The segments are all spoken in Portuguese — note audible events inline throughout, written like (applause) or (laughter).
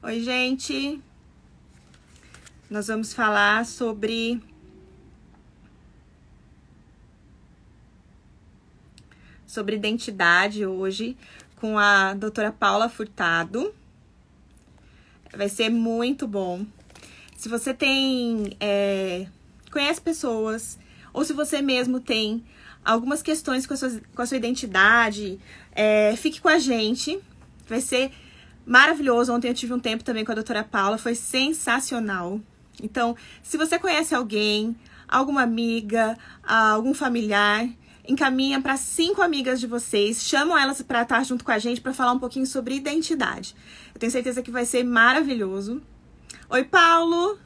Oi, gente. Nós vamos falar sobre sobre identidade hoje com a doutora Paula Furtado. Vai ser muito bom. Se você tem. É, conhece pessoas, ou se você mesmo tem algumas questões com a sua, com a sua identidade, é, fique com a gente. Vai ser maravilhoso. Ontem eu tive um tempo também com a doutora Paula, foi sensacional. Então, se você conhece alguém, alguma amiga, algum familiar, encaminha para cinco amigas de vocês, chamam elas para estar junto com a gente para falar um pouquinho sobre identidade. Eu tenho certeza que vai ser maravilhoso. Oi, Paulo,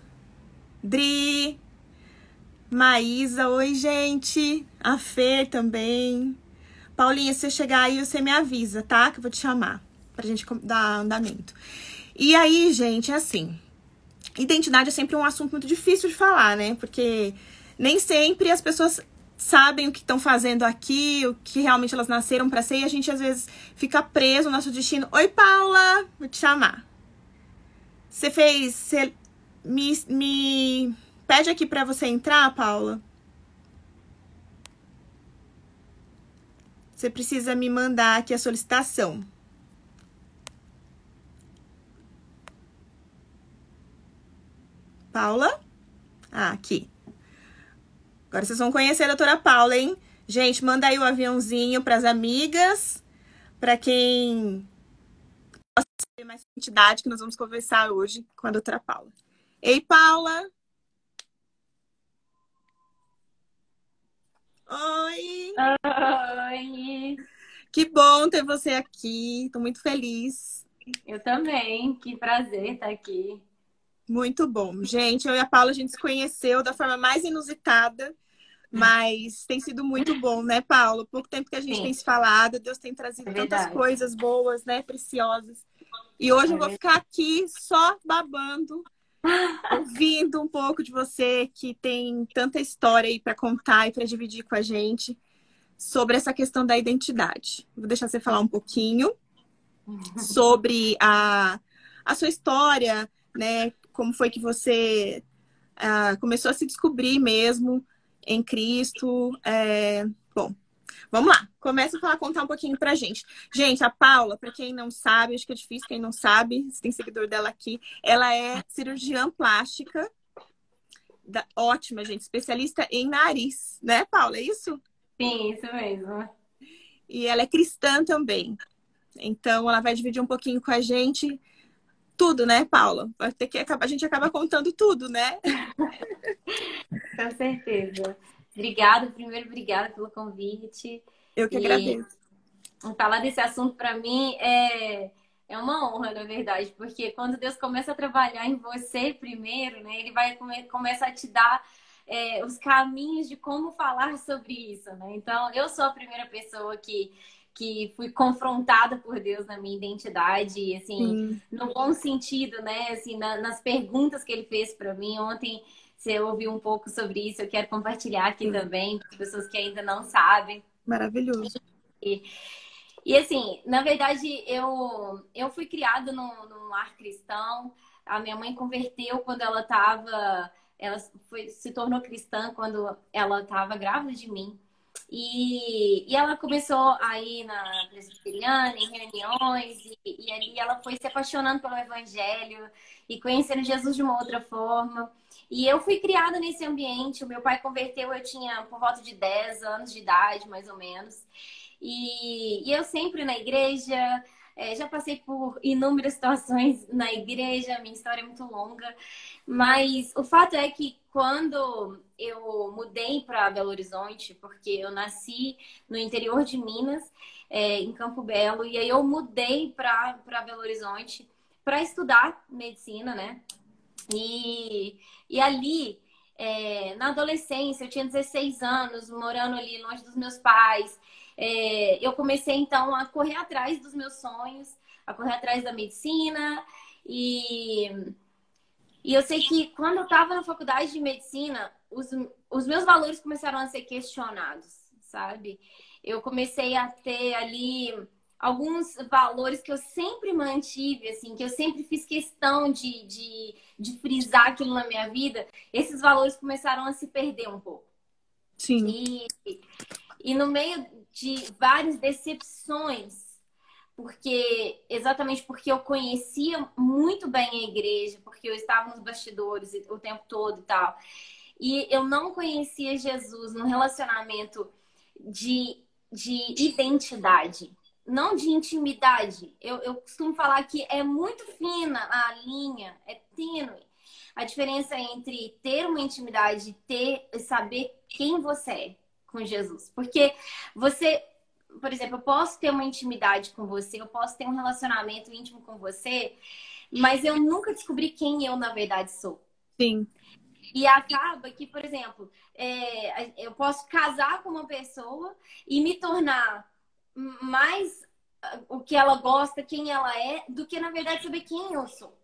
Dri, Maísa, oi, gente. A Fer também. Paulinha, se você chegar aí, você me avisa, tá? Que eu vou te chamar pra gente dar andamento. E aí, gente, é assim. Identidade é sempre um assunto muito difícil de falar, né? Porque nem sempre as pessoas sabem o que estão fazendo aqui, o que realmente elas nasceram para ser, e a gente às vezes fica preso no nosso destino. Oi, Paula, vou te chamar. Você fez. Me, me pede aqui para você entrar, Paula. Você precisa me mandar aqui a solicitação. Paula? Ah, aqui. Agora vocês vão conhecer a doutora Paula, hein? Gente, manda aí o aviãozinho para as amigas, para quem gosta de mais entidade que nós vamos conversar hoje com a doutora Paula. Ei, Paula! Oi! Oi! Que bom ter você aqui, estou muito feliz. Eu também, que prazer estar aqui. Muito bom. Gente, eu e a Paula, a gente se conheceu da forma mais inusitada, mas tem sido muito bom, né, Paula? Pouco tempo que a gente Sim. tem se falado, Deus tem trazido é tantas coisas boas, né, preciosas. E hoje é eu vou ficar aqui só babando, ouvindo um pouco de você que tem tanta história aí para contar e para dividir com a gente sobre essa questão da identidade. Vou deixar você falar um pouquinho sobre a, a sua história, né? Como foi que você uh, começou a se descobrir mesmo em Cristo? É... Bom, vamos lá. Começa a falar, contar um pouquinho pra gente. Gente, a Paula, para quem não sabe, acho que é difícil quem não sabe, se tem seguidor dela aqui, ela é cirurgiã plástica. Da... Ótima, gente. Especialista em nariz, né, Paula? É isso? Sim, isso mesmo. E ela é cristã também. Então, ela vai dividir um pouquinho com a gente tudo, né, Paula? Vai ter que acabar, a gente acaba contando tudo, né? (laughs) Com certeza. Obrigada, primeiro, obrigada pelo convite. Eu que e agradeço. Falar desse assunto para mim é, é uma honra, na verdade, porque quando Deus começa a trabalhar em você primeiro, né, ele vai come, começa a te dar é, os caminhos de como falar sobre isso, né? Então, eu sou a primeira pessoa que que fui confrontada por Deus na minha identidade, assim, no bom sentido, né? Assim, na, nas perguntas que ele fez para mim ontem, você ouviu um pouco sobre isso, eu quero compartilhar aqui Sim. também para pessoas que ainda não sabem. Maravilhoso. E, e assim, na verdade, eu eu fui criada num, num lar cristão. A minha mãe converteu quando ela estava, ela foi, se tornou cristã quando ela estava grávida de mim. E, e ela começou a ir na presbiteriana, em reuniões, e, e ali ela foi se apaixonando pelo evangelho e conhecendo Jesus de uma outra forma. E eu fui criada nesse ambiente. O meu pai converteu, eu tinha por volta de 10 anos de idade, mais ou menos. E, e eu sempre na igreja, é, já passei por inúmeras situações na igreja, minha história é muito longa. Mas o fato é que quando eu mudei para Belo Horizonte, porque eu nasci no interior de Minas, é, em Campo Belo, e aí eu mudei para Belo Horizonte para estudar medicina, né? E, e ali, é, na adolescência, eu tinha 16 anos, morando ali longe dos meus pais. É, eu comecei então a correr atrás dos meus sonhos, a correr atrás da medicina e e eu sei que quando eu estava na faculdade de medicina, os, os meus valores começaram a ser questionados, sabe? Eu comecei a ter ali alguns valores que eu sempre mantive, assim, que eu sempre fiz questão de, de, de frisar aquilo na minha vida, esses valores começaram a se perder um pouco. Sim. E, e no meio de várias decepções, porque exatamente porque eu conhecia muito bem a igreja, porque eu estava nos bastidores o tempo todo e tal. E eu não conhecia Jesus no relacionamento de, de identidade, não de intimidade. Eu, eu costumo falar que é muito fina a linha, é tênue. A diferença entre ter uma intimidade e ter saber quem você é com Jesus. Porque você por exemplo, eu posso ter uma intimidade com você, eu posso ter um relacionamento íntimo com você, mas eu nunca descobri quem eu na verdade sou. Sim. E acaba que, por exemplo, é, eu posso casar com uma pessoa e me tornar mais o que ela gosta, quem ela é, do que na verdade saber quem eu sou.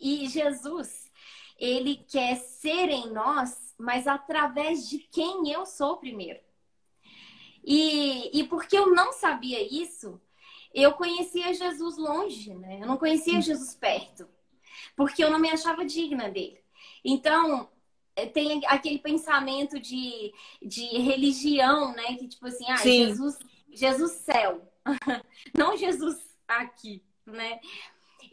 E Jesus, ele quer ser em nós, mas através de quem eu sou primeiro. E, e porque eu não sabia isso, eu conhecia Jesus longe, né? Eu não conhecia Jesus perto, porque eu não me achava digna dele. Então, é, tem aquele pensamento de, de religião, né? Que tipo assim, ah, Jesus, Jesus céu, (laughs) não Jesus aqui, né?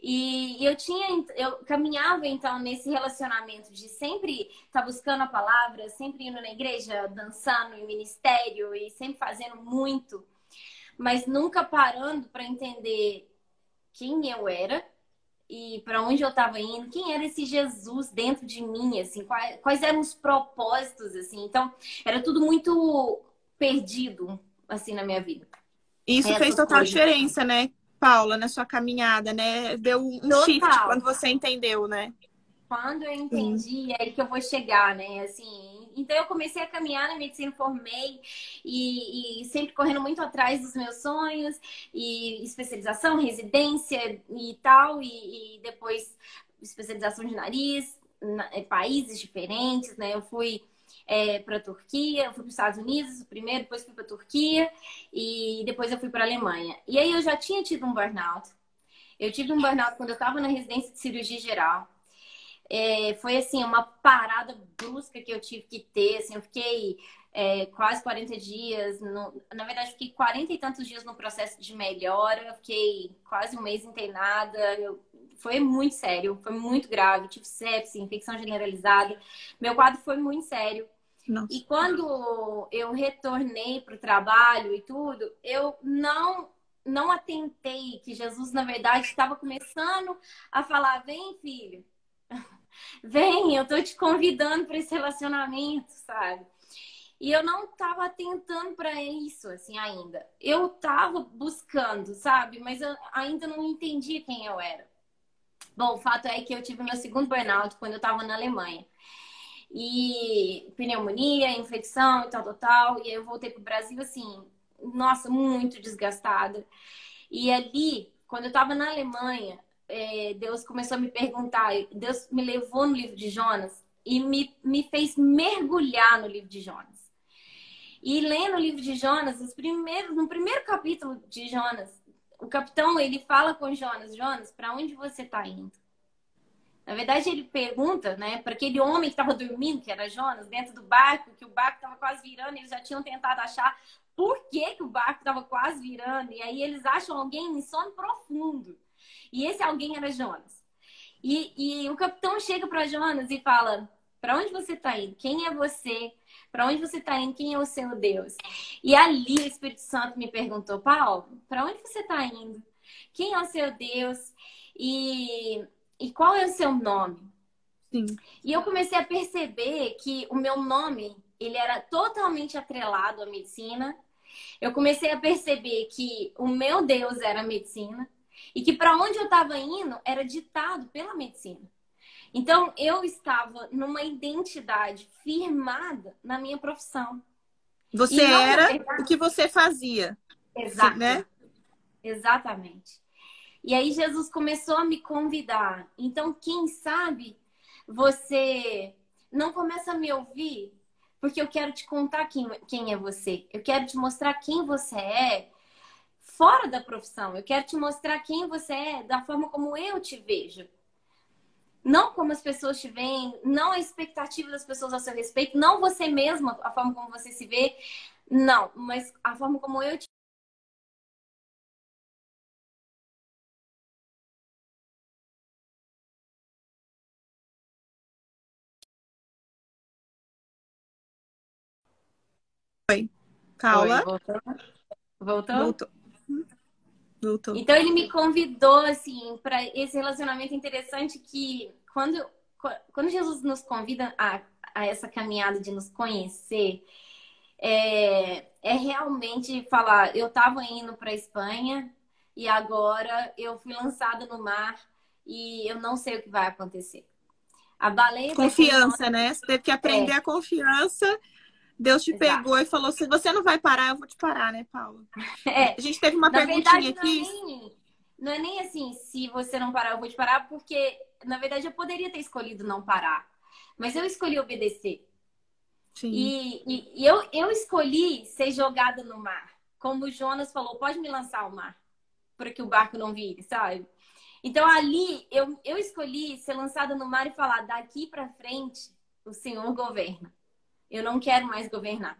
E eu tinha, eu caminhava então nesse relacionamento de sempre estar tá buscando a palavra, sempre indo na igreja, dançando em ministério e sempre fazendo muito, mas nunca parando para entender quem eu era e para onde eu estava indo, quem era esse Jesus dentro de mim, assim, quais, quais eram os propósitos, assim. Então, era tudo muito perdido, assim, na minha vida. Isso Essas fez total coisas. diferença, né? Paula, na sua caminhada, né? Deu um Total. shift quando você entendeu, né? Quando eu entendi, é aí que eu vou chegar, né? Assim, então eu comecei a caminhar na medicina, formei e, e, sempre correndo muito atrás dos meus sonhos e especialização, residência e tal, e, e depois especialização de nariz, na, países diferentes, né? Eu fui é, para a Turquia, eu fui para os Estados Unidos primeiro, depois fui para a Turquia e depois eu fui para a Alemanha. E aí eu já tinha tido um burnout. Eu tive um burnout quando eu estava na residência de cirurgia geral. É, foi assim, uma parada brusca que eu tive que ter. Assim, eu fiquei é, quase 40 dias. No, na verdade, fiquei 40 e tantos dias no processo de melhora. Fiquei quase um mês internada. Eu, foi muito sério, foi muito grave. Tive sepsis, infecção generalizada. Meu quadro foi muito sério. E quando eu retornei para o trabalho e tudo, eu não não atentei que Jesus, na verdade, estava começando a falar: vem, filho, (laughs) vem, eu estou te convidando para esse relacionamento, sabe? E eu não estava atentando para isso, assim, ainda. Eu estava buscando, sabe? Mas eu ainda não entendia quem eu era. Bom, o fato é que eu tive meu segundo burnout quando eu estava na Alemanha e pneumonia, infecção e tal, tal, tal. E aí eu voltei pro Brasil, assim, nossa, muito desgastada. E ali, quando eu tava na Alemanha, é, Deus começou a me perguntar, Deus me levou no livro de Jonas e me, me fez mergulhar no livro de Jonas. E lendo o livro de Jonas, os primeiros, no primeiro capítulo de Jonas, o capitão ele fala com Jonas, Jonas, para onde você está indo? Na verdade, ele pergunta, né, para aquele homem que estava dormindo, que era Jonas, dentro do barco, que o barco estava quase virando, eles já tinham tentado achar por que, que o barco estava quase virando, e aí eles acham alguém em sono profundo. E esse alguém era Jonas. E, e o capitão chega para Jonas e fala: Para onde você está indo? Quem é você? Para onde você está indo? Quem é o seu Deus? E ali o Espírito Santo me perguntou: Paulo, para onde você está indo? Quem é o seu Deus? E e qual é o seu nome? Sim. E eu comecei a perceber que o meu nome, ele era totalmente atrelado à medicina. Eu comecei a perceber que o meu Deus era a medicina e que para onde eu estava indo era ditado pela medicina. Então eu estava numa identidade firmada na minha profissão. Você era o que você fazia. Exato. Né? Exatamente. E aí Jesus começou a me convidar. Então, quem sabe você não começa a me ouvir, porque eu quero te contar quem, quem é você. Eu quero te mostrar quem você é fora da profissão. Eu quero te mostrar quem você é da forma como eu te vejo. Não como as pessoas te veem, não a expectativa das pessoas a seu respeito, não você mesma, a forma como você se vê, não, mas a forma como eu te Oi. Paula? Oi, voltou? Voltou? Voltou. Voltou. Então ele me convidou assim para esse relacionamento interessante que quando quando Jesus nos convida a, a essa caminhada de nos conhecer é, é realmente falar eu estava indo para Espanha e agora eu fui lançada no mar e eu não sei o que vai acontecer. A baleia confiança, né? Você teve que aprender é. a confiança Deus te Exato. pegou e falou: se você não vai parar, eu vou te parar, né, Paula? (laughs) É. A gente teve uma na perguntinha verdade, aqui. Não é, nem, não é nem assim, se você não parar, eu vou te parar, porque, na verdade, eu poderia ter escolhido não parar. Mas eu escolhi obedecer. Sim. E, e, e eu, eu escolhi ser jogada no mar. Como o Jonas falou, pode me lançar ao mar, para que o barco não vire, sabe? Então ali eu, eu escolhi ser lançada no mar e falar: daqui para frente o Senhor governa eu não quero mais governar.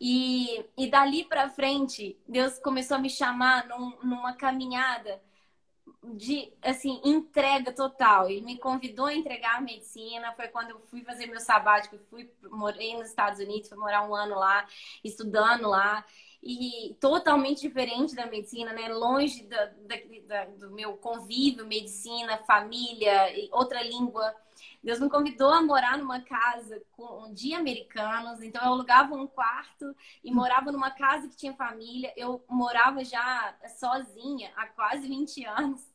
E, e dali para frente, Deus começou a me chamar num, numa caminhada de assim entrega total. Ele me convidou a entregar a medicina. Foi quando eu fui fazer meu sabático, fui morei nos Estados Unidos, fui morar um ano lá, estudando lá e totalmente diferente da medicina, né? Longe da, da, da, do meu convívio, medicina, família, outra língua. Deus me convidou a morar numa casa com, de americanos, então eu alugava um quarto e morava numa casa que tinha família. Eu morava já sozinha há quase 20 anos.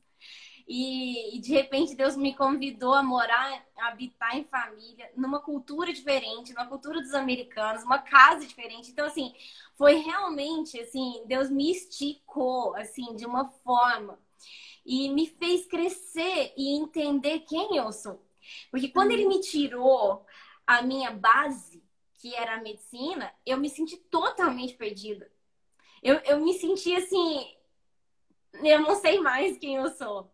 E, e, de repente Deus me convidou a morar, a habitar em família, numa cultura diferente, numa cultura dos americanos, uma casa diferente. Então, assim, foi realmente, assim, Deus me esticou, assim, de uma forma e me fez crescer e entender quem eu sou. Porque quando ele me tirou a minha base, que era a medicina, eu me senti totalmente perdida. Eu, eu me senti assim, eu não sei mais quem eu sou.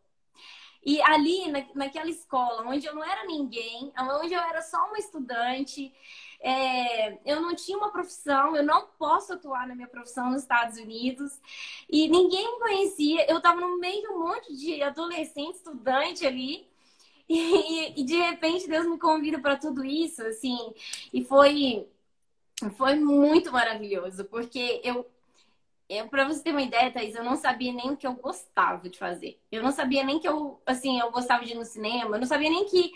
E ali, na, naquela escola, onde eu não era ninguém, onde eu era só uma estudante, é, eu não tinha uma profissão, eu não posso atuar na minha profissão nos Estados Unidos, e ninguém me conhecia. Eu estava no meio de um monte de adolescente, estudante ali, (laughs) e, e de repente Deus me convida para tudo isso, assim, e foi foi muito maravilhoso, porque eu eu, pra você ter uma ideia, Thaís, eu não sabia nem o que eu gostava de fazer. Eu não sabia nem que eu, assim, eu gostava de ir no cinema, eu não sabia nem que,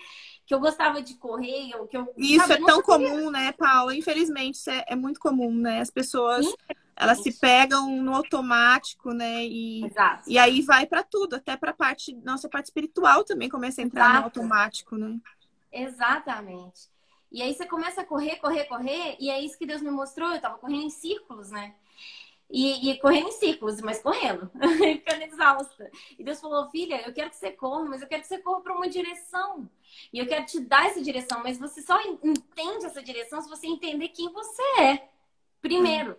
que eu gostava de correr, ou que eu... Isso sabe, é tão sabia. comum, né, Paula? Infelizmente, isso é, é muito comum, né? As pessoas elas se pegam no automático, né? E, Exato. e aí vai para tudo, até para parte nossa parte espiritual também começa a entrar Exato. no automático, né? Exatamente. E aí você começa a correr, correr, correr, e é isso que Deus me mostrou. Eu tava correndo em círculos, né? E, e correndo em círculos, mas correndo, (laughs) ficando exausta. E Deus falou: Filha, eu quero que você corra, mas eu quero que você corra para uma direção. E eu quero te dar essa direção, mas você só entende essa direção se você entender quem você é, primeiro.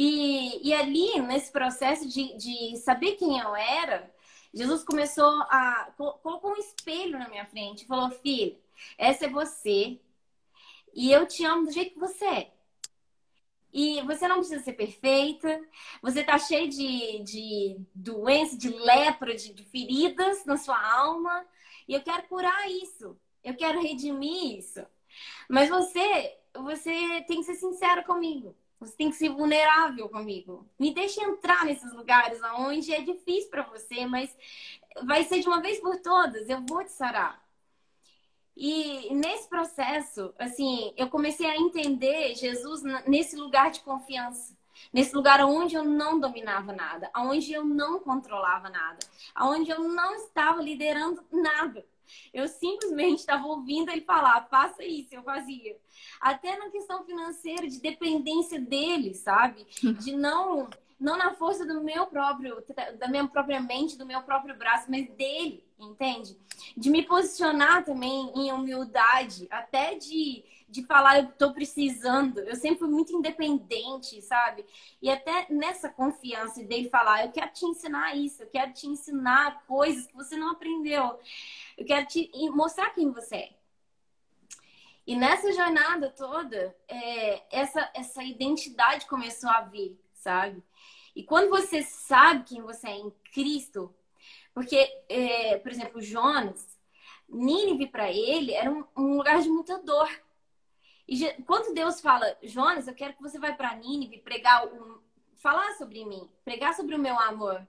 E, e ali, nesse processo de, de saber quem eu era, Jesus começou a. colocou um espelho na minha frente e falou: Filha, essa é você. E eu te amo do jeito que você é. E você não precisa ser perfeita, você tá cheio de, de doença, de lepra, de, de feridas na sua alma. E eu quero curar isso. Eu quero redimir isso. Mas você, você tem que ser sincero comigo. Você tem que ser vulnerável comigo. Me deixe entrar nesses lugares onde é difícil para você, mas vai ser de uma vez por todas. Eu vou te sarar. E nesse processo, assim, eu comecei a entender Jesus nesse lugar de confiança. Nesse lugar onde eu não dominava nada, onde eu não controlava nada, onde eu não estava liderando nada. Eu simplesmente estava ouvindo ele falar, faça isso, eu fazia. Até na questão financeira, de dependência dele, sabe? De não, não na força do meu próprio, da minha própria mente, do meu próprio braço, mas dele, entende? De me posicionar também em humildade, até de, de falar eu tô precisando. Eu sempre fui muito independente, sabe? E até nessa confiança dele falar, eu quero te ensinar isso, eu quero te ensinar coisas que você não aprendeu. Eu quero te mostrar quem você é. E nessa jornada toda, é, essa, essa identidade começou a vir, sabe? E quando você sabe quem você é em Cristo, porque, é, por exemplo, Jonas, Nínive para ele era um, um, lugar de muita dor. E quando Deus fala, Jonas, eu quero que você vá para Nínive pregar, um, falar sobre mim, pregar sobre o meu amor,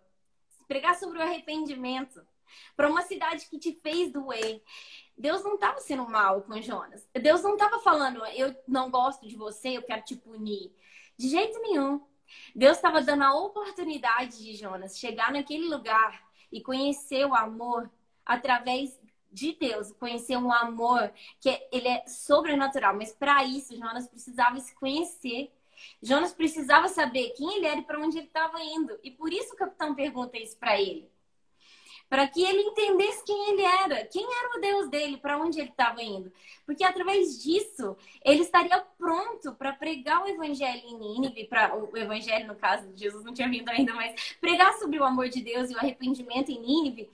pregar sobre o arrependimento, para uma cidade que te fez doer. Deus não estava sendo mal com Jonas. Deus não estava falando, eu não gosto de você, eu quero te punir. De jeito nenhum. Deus estava dando a oportunidade de Jonas chegar naquele lugar e conhecer o amor através de Deus, conhecer um amor que ele é sobrenatural. Mas para isso, Jonas precisava se conhecer. Jonas precisava saber quem ele era e para onde ele estava indo. E por isso o capitão pergunta isso para ele para que ele entendesse quem ele era, quem era o Deus dele, para onde ele estava indo. Porque através disso, ele estaria pronto para pregar o evangelho em Nínive, para o evangelho no caso de Jesus não tinha vindo ainda, mas pregar sobre o amor de Deus e o arrependimento em Nínive.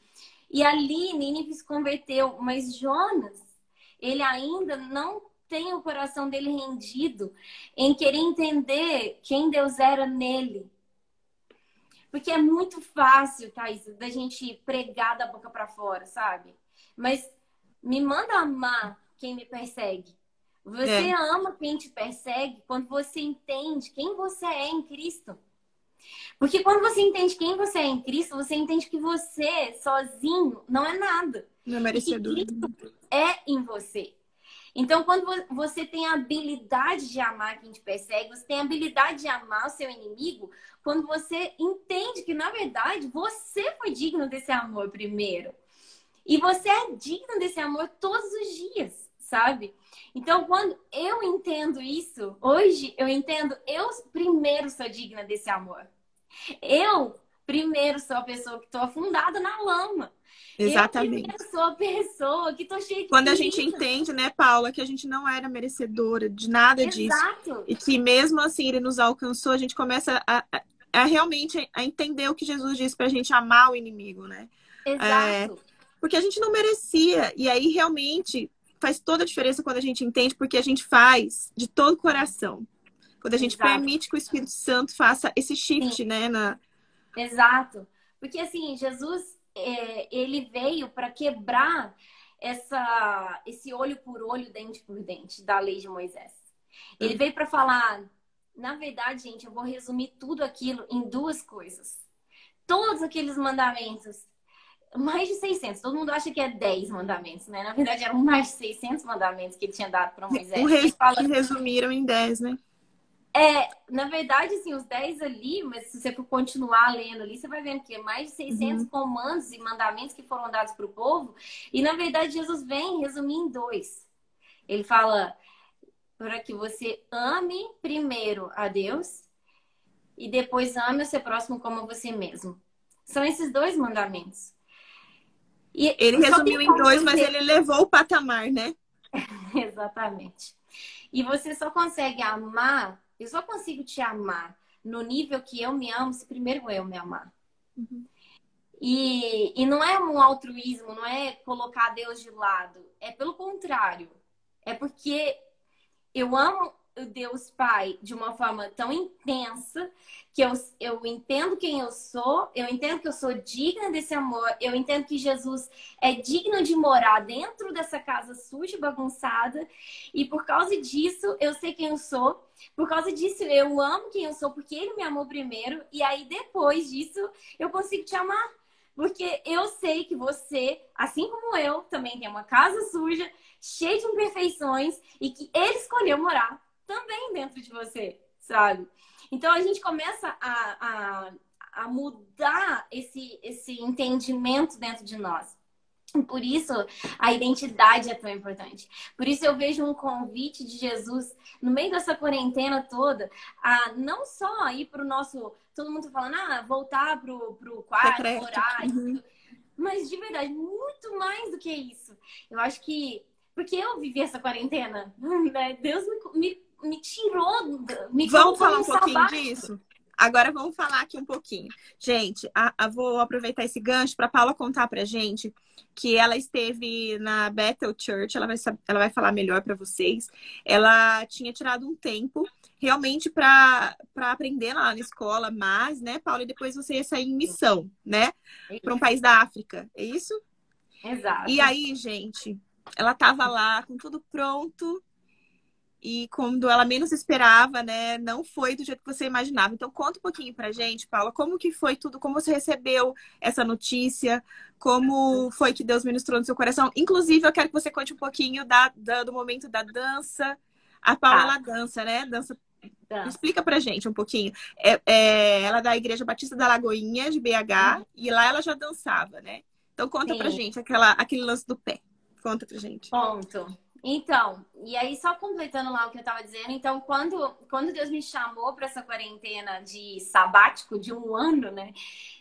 E ali Nínive se converteu, mas Jonas, ele ainda não tem o coração dele rendido em querer entender quem Deus era nele. Porque é muito fácil, Thaís, da gente pregar da boca para fora, sabe? Mas me manda amar quem me persegue. Você é. ama quem te persegue quando você entende quem você é em Cristo. Porque quando você entende quem você é em Cristo, você entende que você sozinho não é nada. Não é merecedor. E Cristo é em você. Então, quando você tem a habilidade de amar quem te persegue, você tem a habilidade de amar o seu inimigo, quando você entende que, na verdade, você foi digno desse amor primeiro. E você é digno desse amor todos os dias, sabe? Então, quando eu entendo isso, hoje eu entendo, eu primeiro sou digna desse amor. Eu primeiro sou a pessoa que estou afundada na lama. Exatamente. Eu sou a pessoa que tô cheia de Quando a gente entende, né, Paula, que a gente não era merecedora de nada Exato. disso. E que mesmo assim ele nos alcançou, a gente começa a, a, a realmente a entender o que Jesus disse pra gente amar o inimigo, né? Exato. É, porque a gente não merecia. E aí realmente faz toda a diferença quando a gente entende, porque a gente faz de todo o coração. Quando a gente Exato. permite que o Espírito Santo faça esse shift, Sim. né? Na... Exato. Porque assim, Jesus é, ele veio para quebrar essa, esse olho por olho, dente por dente da lei de Moisés. Ele hum. veio para falar, na verdade, gente, eu vou resumir tudo aquilo em duas coisas. Todos aqueles mandamentos, mais de 600. Todo mundo acha que é 10 mandamentos, né? Na verdade, eram mais de 600 mandamentos que ele tinha dado para Moisés. O res... fala... resumiram em 10, né? É, na verdade, assim, os 10 ali, mas se você for continuar lendo ali, você vai vendo que é mais de 600 uhum. comandos e mandamentos que foram dados para o povo. E, na verdade, Jesus vem resumir em dois. Ele fala para que você ame primeiro a Deus e depois ame o seu próximo como você mesmo. São esses dois mandamentos. E ele resumiu em dois, mas ele levou o patamar, né? (laughs) Exatamente. E você só consegue amar eu só consigo te amar no nível que eu me amo se primeiro eu me amar. Uhum. E, e não é um altruísmo, não é colocar Deus de lado. É pelo contrário. É porque eu amo Deus Pai de uma forma tão intensa que eu, eu entendo quem eu sou, eu entendo que eu sou digna desse amor, eu entendo que Jesus é digno de morar dentro dessa casa suja e bagunçada, e por causa disso eu sei quem eu sou, por causa disso eu amo quem eu sou, porque Ele me amou primeiro, e aí depois disso eu consigo te amar. Porque eu sei que você, assim como eu, também tem uma casa suja, cheia de imperfeições, e que Ele escolheu morar também dentro de você, sabe? Então a gente começa a, a, a mudar esse, esse entendimento dentro de nós. Por isso a identidade é tão importante. Por isso eu vejo um convite de Jesus no meio dessa quarentena toda a não só ir para o nosso. Todo mundo falando, ah, voltar para o quarto, Secreto. orar. Uhum. Mas de verdade, muito mais do que isso. Eu acho que porque eu vivi essa quarentena, (laughs) né? Deus me, me, me tirou, me Vamos falar um pouquinho disso? Agora vamos falar aqui um pouquinho. Gente, a, a vou aproveitar esse gancho para Paula contar pra gente que ela esteve na Bethel Church, ela vai, ela vai falar melhor para vocês. Ela tinha tirado um tempo realmente para aprender lá na escola, mas, né, Paula, e depois você ia sair em missão, né, para um país da África, é isso? Exato. E aí, gente, ela estava lá com tudo pronto e quando ela menos esperava, né, não foi do jeito que você imaginava. Então conta um pouquinho pra gente, Paula, como que foi tudo, como você recebeu essa notícia, como foi que Deus ministrou no seu coração. Inclusive, eu quero que você conte um pouquinho da, da do momento da dança. A Paula, ela dança, né? Dança Dança. Explica pra gente um pouquinho. É, é, ela é da Igreja Batista da Lagoinha, de BH, uhum. e lá ela já dançava, né? Então conta Sim. pra gente aquela, aquele lance do pé. Conta pra gente. Ponto. Então, e aí só completando lá o que eu estava dizendo, então quando, quando Deus me chamou para essa quarentena de sabático de um ano, né?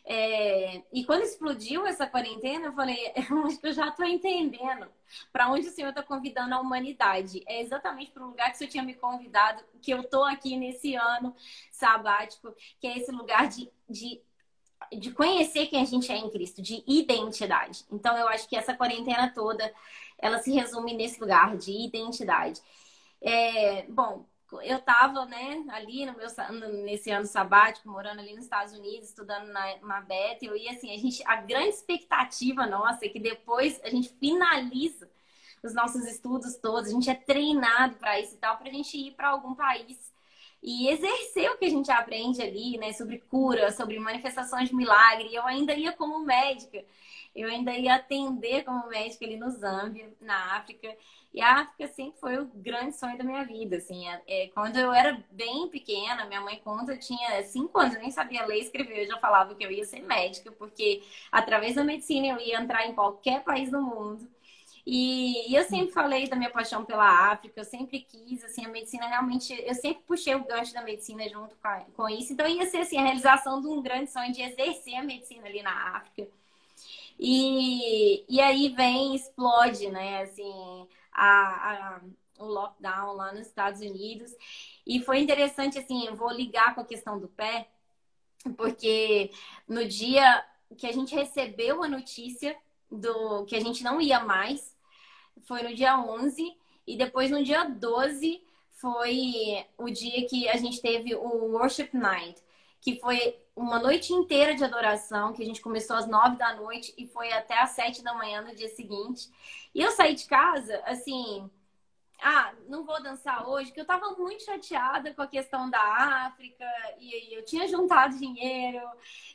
É, e quando explodiu essa quarentena, eu falei, (laughs) eu acho que eu já estou entendendo para onde o Senhor está convidando a humanidade. É exatamente para o lugar que o Senhor tinha me convidado, que eu estou aqui nesse ano sabático, que é esse lugar de, de de conhecer quem a gente é em Cristo, de identidade. Então, eu acho que essa quarentena toda, ela se resume nesse lugar de identidade. É, bom, eu estava né, ali no meu, nesse ano sabático, morando ali nos Estados Unidos, estudando na, na Bethel, e assim, a gente, a grande expectativa nossa é que depois a gente finaliza os nossos estudos todos, a gente é treinado para isso e tal, para a gente ir para algum país e exercer o que a gente aprende ali, né, sobre cura, sobre manifestações de milagre. Eu ainda ia como médica, eu ainda ia atender como médica ali no Zâmbia, na África. E a África sempre foi o grande sonho da minha vida, assim. É, é quando eu era bem pequena, minha mãe conta, eu tinha cinco anos, eu nem sabia ler e escrever, eu já falava que eu ia ser médica, porque através da medicina eu ia entrar em qualquer país do mundo. E, e, eu sempre falei da minha paixão pela África, eu sempre quis, assim, a medicina realmente, eu sempre puxei o gancho da medicina junto com, a, com isso, então ia ser, assim, a realização de um grande sonho de exercer a medicina ali na África. E, e aí vem, explode, né, assim, a, a, o lockdown lá nos Estados Unidos. E foi interessante, assim, eu vou ligar com a questão do pé, porque no dia que a gente recebeu a notícia do que a gente não ia mais, foi no dia 11 e depois no dia 12 foi o dia que a gente teve o Worship Night, que foi uma noite inteira de adoração, que a gente começou às nove da noite e foi até às sete da manhã no dia seguinte. E eu saí de casa, assim, ah, não vou dançar hoje, porque eu tava muito chateada com a questão da África, e eu tinha juntado dinheiro,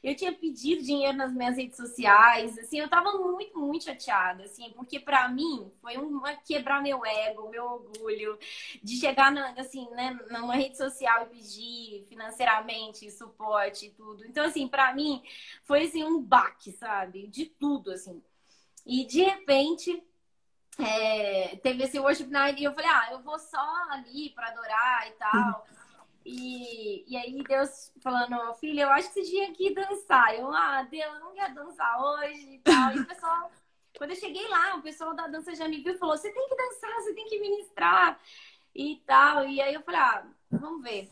eu tinha pedido dinheiro nas minhas redes sociais, assim, eu tava muito, muito chateada, assim, porque para mim foi uma quebrar meu ego, meu orgulho, de chegar, na, assim, né, numa rede social e pedir financeiramente suporte e tudo. Então, assim, para mim foi, assim, um baque, sabe, de tudo, assim. E, de repente é, teve esse worship night e eu falei, ah, eu vou só ali para adorar e tal. E, e aí Deus falando, filha, eu acho que você tinha que dançar. Eu, ah, Deus, eu não quero dançar hoje e tal. E o pessoal, quando eu cheguei lá, o pessoal da dança já me viu e falou, você tem que dançar, você tem que ministrar e tal. E aí eu falei, ah, vamos ver.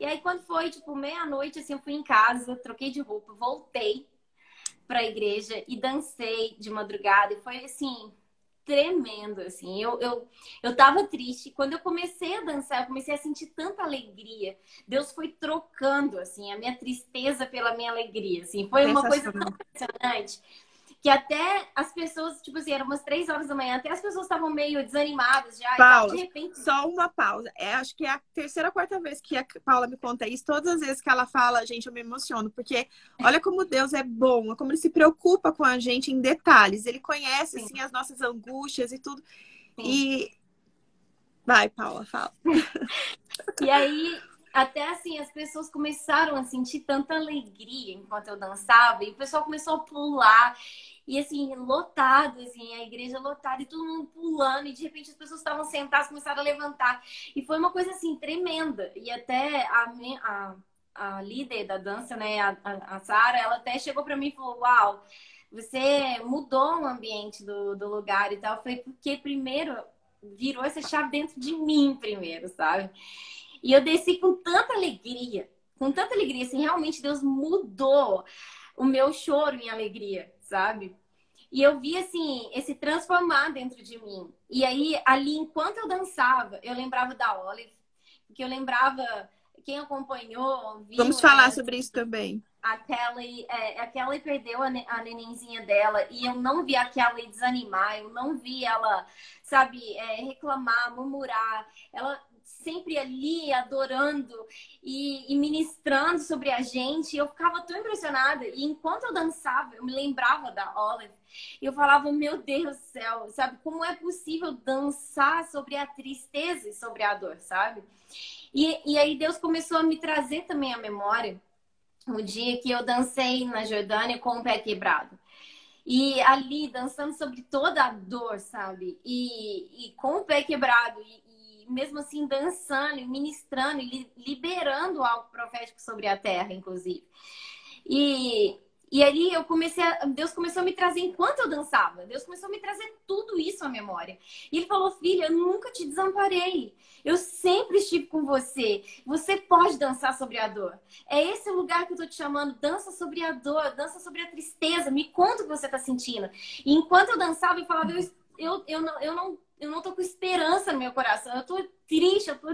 E aí quando foi, tipo, meia-noite, assim, eu fui em casa, troquei de roupa, voltei pra igreja e dancei de madrugada. E foi assim, tremendo, assim. Eu, eu, eu tava triste. Quando eu comecei a dançar, eu comecei a sentir tanta alegria. Deus foi trocando, assim, a minha tristeza pela minha alegria, assim. Foi uma coisa impressionante que até as pessoas, tipo assim, eram umas três horas da manhã, até as pessoas estavam meio desanimadas já. Paula, de repente... só uma pausa. É, acho que é a terceira ou quarta vez que a Paula me conta isso. Todas as vezes que ela fala, gente, eu me emociono. Porque olha como Deus é bom, como ele se preocupa com a gente em detalhes. Ele conhece, Sim. assim, as nossas angústias e tudo. Sim. E... Vai, Paula, fala. (laughs) e aí, até assim, as pessoas começaram a sentir tanta alegria enquanto eu dançava, e o pessoal começou a pular. E assim, lotado, assim, a igreja lotada e todo mundo pulando, e de repente as pessoas estavam sentadas, começaram a levantar. E foi uma coisa assim tremenda. E até a, a a líder da dança, né, a, a, Sara, ela até chegou para mim e falou: Uau, você mudou o ambiente do, do lugar e tal. Falei, porque primeiro virou essa chave dentro de mim, primeiro, sabe? E eu desci com tanta alegria, com tanta alegria, assim, realmente Deus mudou o meu choro em alegria, sabe? E eu vi, assim, esse transformar dentro de mim. E aí, ali, enquanto eu dançava, eu lembrava da Olive, que eu lembrava quem acompanhou. Viu, Vamos falar né? sobre isso também. A Kelly, é, a Kelly perdeu a, ne a nenenzinha dela e eu não vi a Kelly desanimar, eu não vi ela, sabe, é, reclamar, murmurar. Ela sempre ali adorando e, e, ministrando sobre a gente. Eu ficava tão impressionada. E enquanto eu dançava, eu me lembrava da Olive. E eu falava, meu Deus do céu, sabe? Como é possível dançar sobre a tristeza e sobre a dor, sabe? E, e aí Deus começou a me trazer também a memória o dia que eu dancei na Jordânia com o pé quebrado. E ali, dançando sobre toda a dor, sabe? E, e com o pé quebrado, e, mesmo assim dançando, e ministrando, e liberando algo profético sobre a terra, inclusive. E, e ali eu comecei a, Deus começou a me trazer enquanto eu dançava. Deus começou a me trazer tudo isso à memória. E ele falou: "Filha, eu nunca te desamparei. Eu sempre estive com você. Você pode dançar sobre a dor. É esse o lugar que eu tô te chamando. Dança sobre a dor, dança sobre a tristeza. Me conta o que você tá sentindo." E enquanto eu dançava, eu falava: "Eu eu, eu não eu não eu não tô com esperança no meu coração. Eu tô triste, eu tô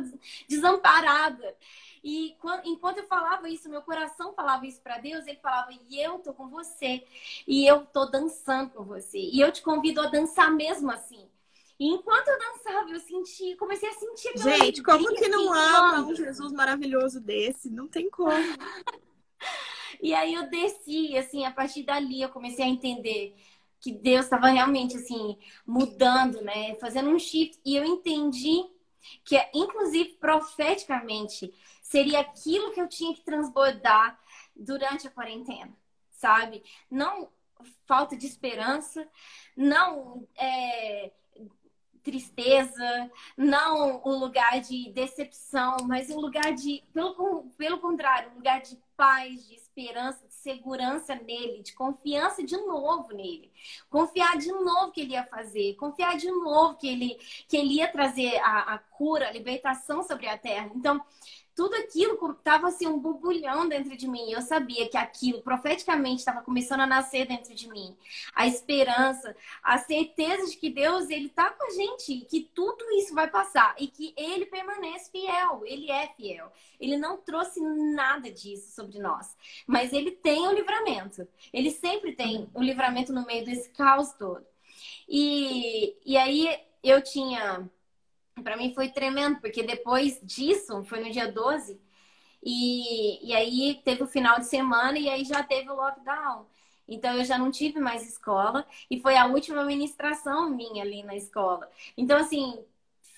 desamparada." E enquanto eu falava isso, meu coração falava isso para Deus, ele falava: "E eu tô com você, e eu tô dançando com você, e eu te convido a dançar mesmo assim". E enquanto eu dançava, eu senti, comecei a sentir Gente, como que não ama um Jesus maravilhoso desse? Não tem como. (laughs) e aí eu desci, assim, a partir dali eu comecei a entender que Deus estava realmente assim mudando, né, fazendo um shift e eu entendi que inclusive profeticamente seria aquilo que eu tinha que transbordar durante a quarentena, sabe? Não falta de esperança, não é, tristeza, não um lugar de decepção, mas um lugar de, pelo, pelo contrário, um lugar de paz, de esperança, segurança nele, de confiança de novo nele. Confiar de novo que ele ia fazer, confiar de novo que ele, que ele ia trazer a, a cura, a libertação sobre a terra. Então, tudo aquilo estava assim um burbulhão dentro de mim. Eu sabia que aquilo profeticamente estava começando a nascer dentro de mim. A esperança, a certeza de que Deus ele está com a gente, que tudo isso vai passar e que ele permanece fiel. Ele é fiel. Ele não trouxe nada disso sobre nós, mas ele tem o livramento. Ele sempre tem o livramento no meio desse caos todo. E, e aí eu tinha para mim foi tremendo, porque depois disso, foi no dia 12, e, e aí teve o final de semana e aí já teve o lockdown. Então eu já não tive mais escola e foi a última ministração minha ali na escola. Então assim,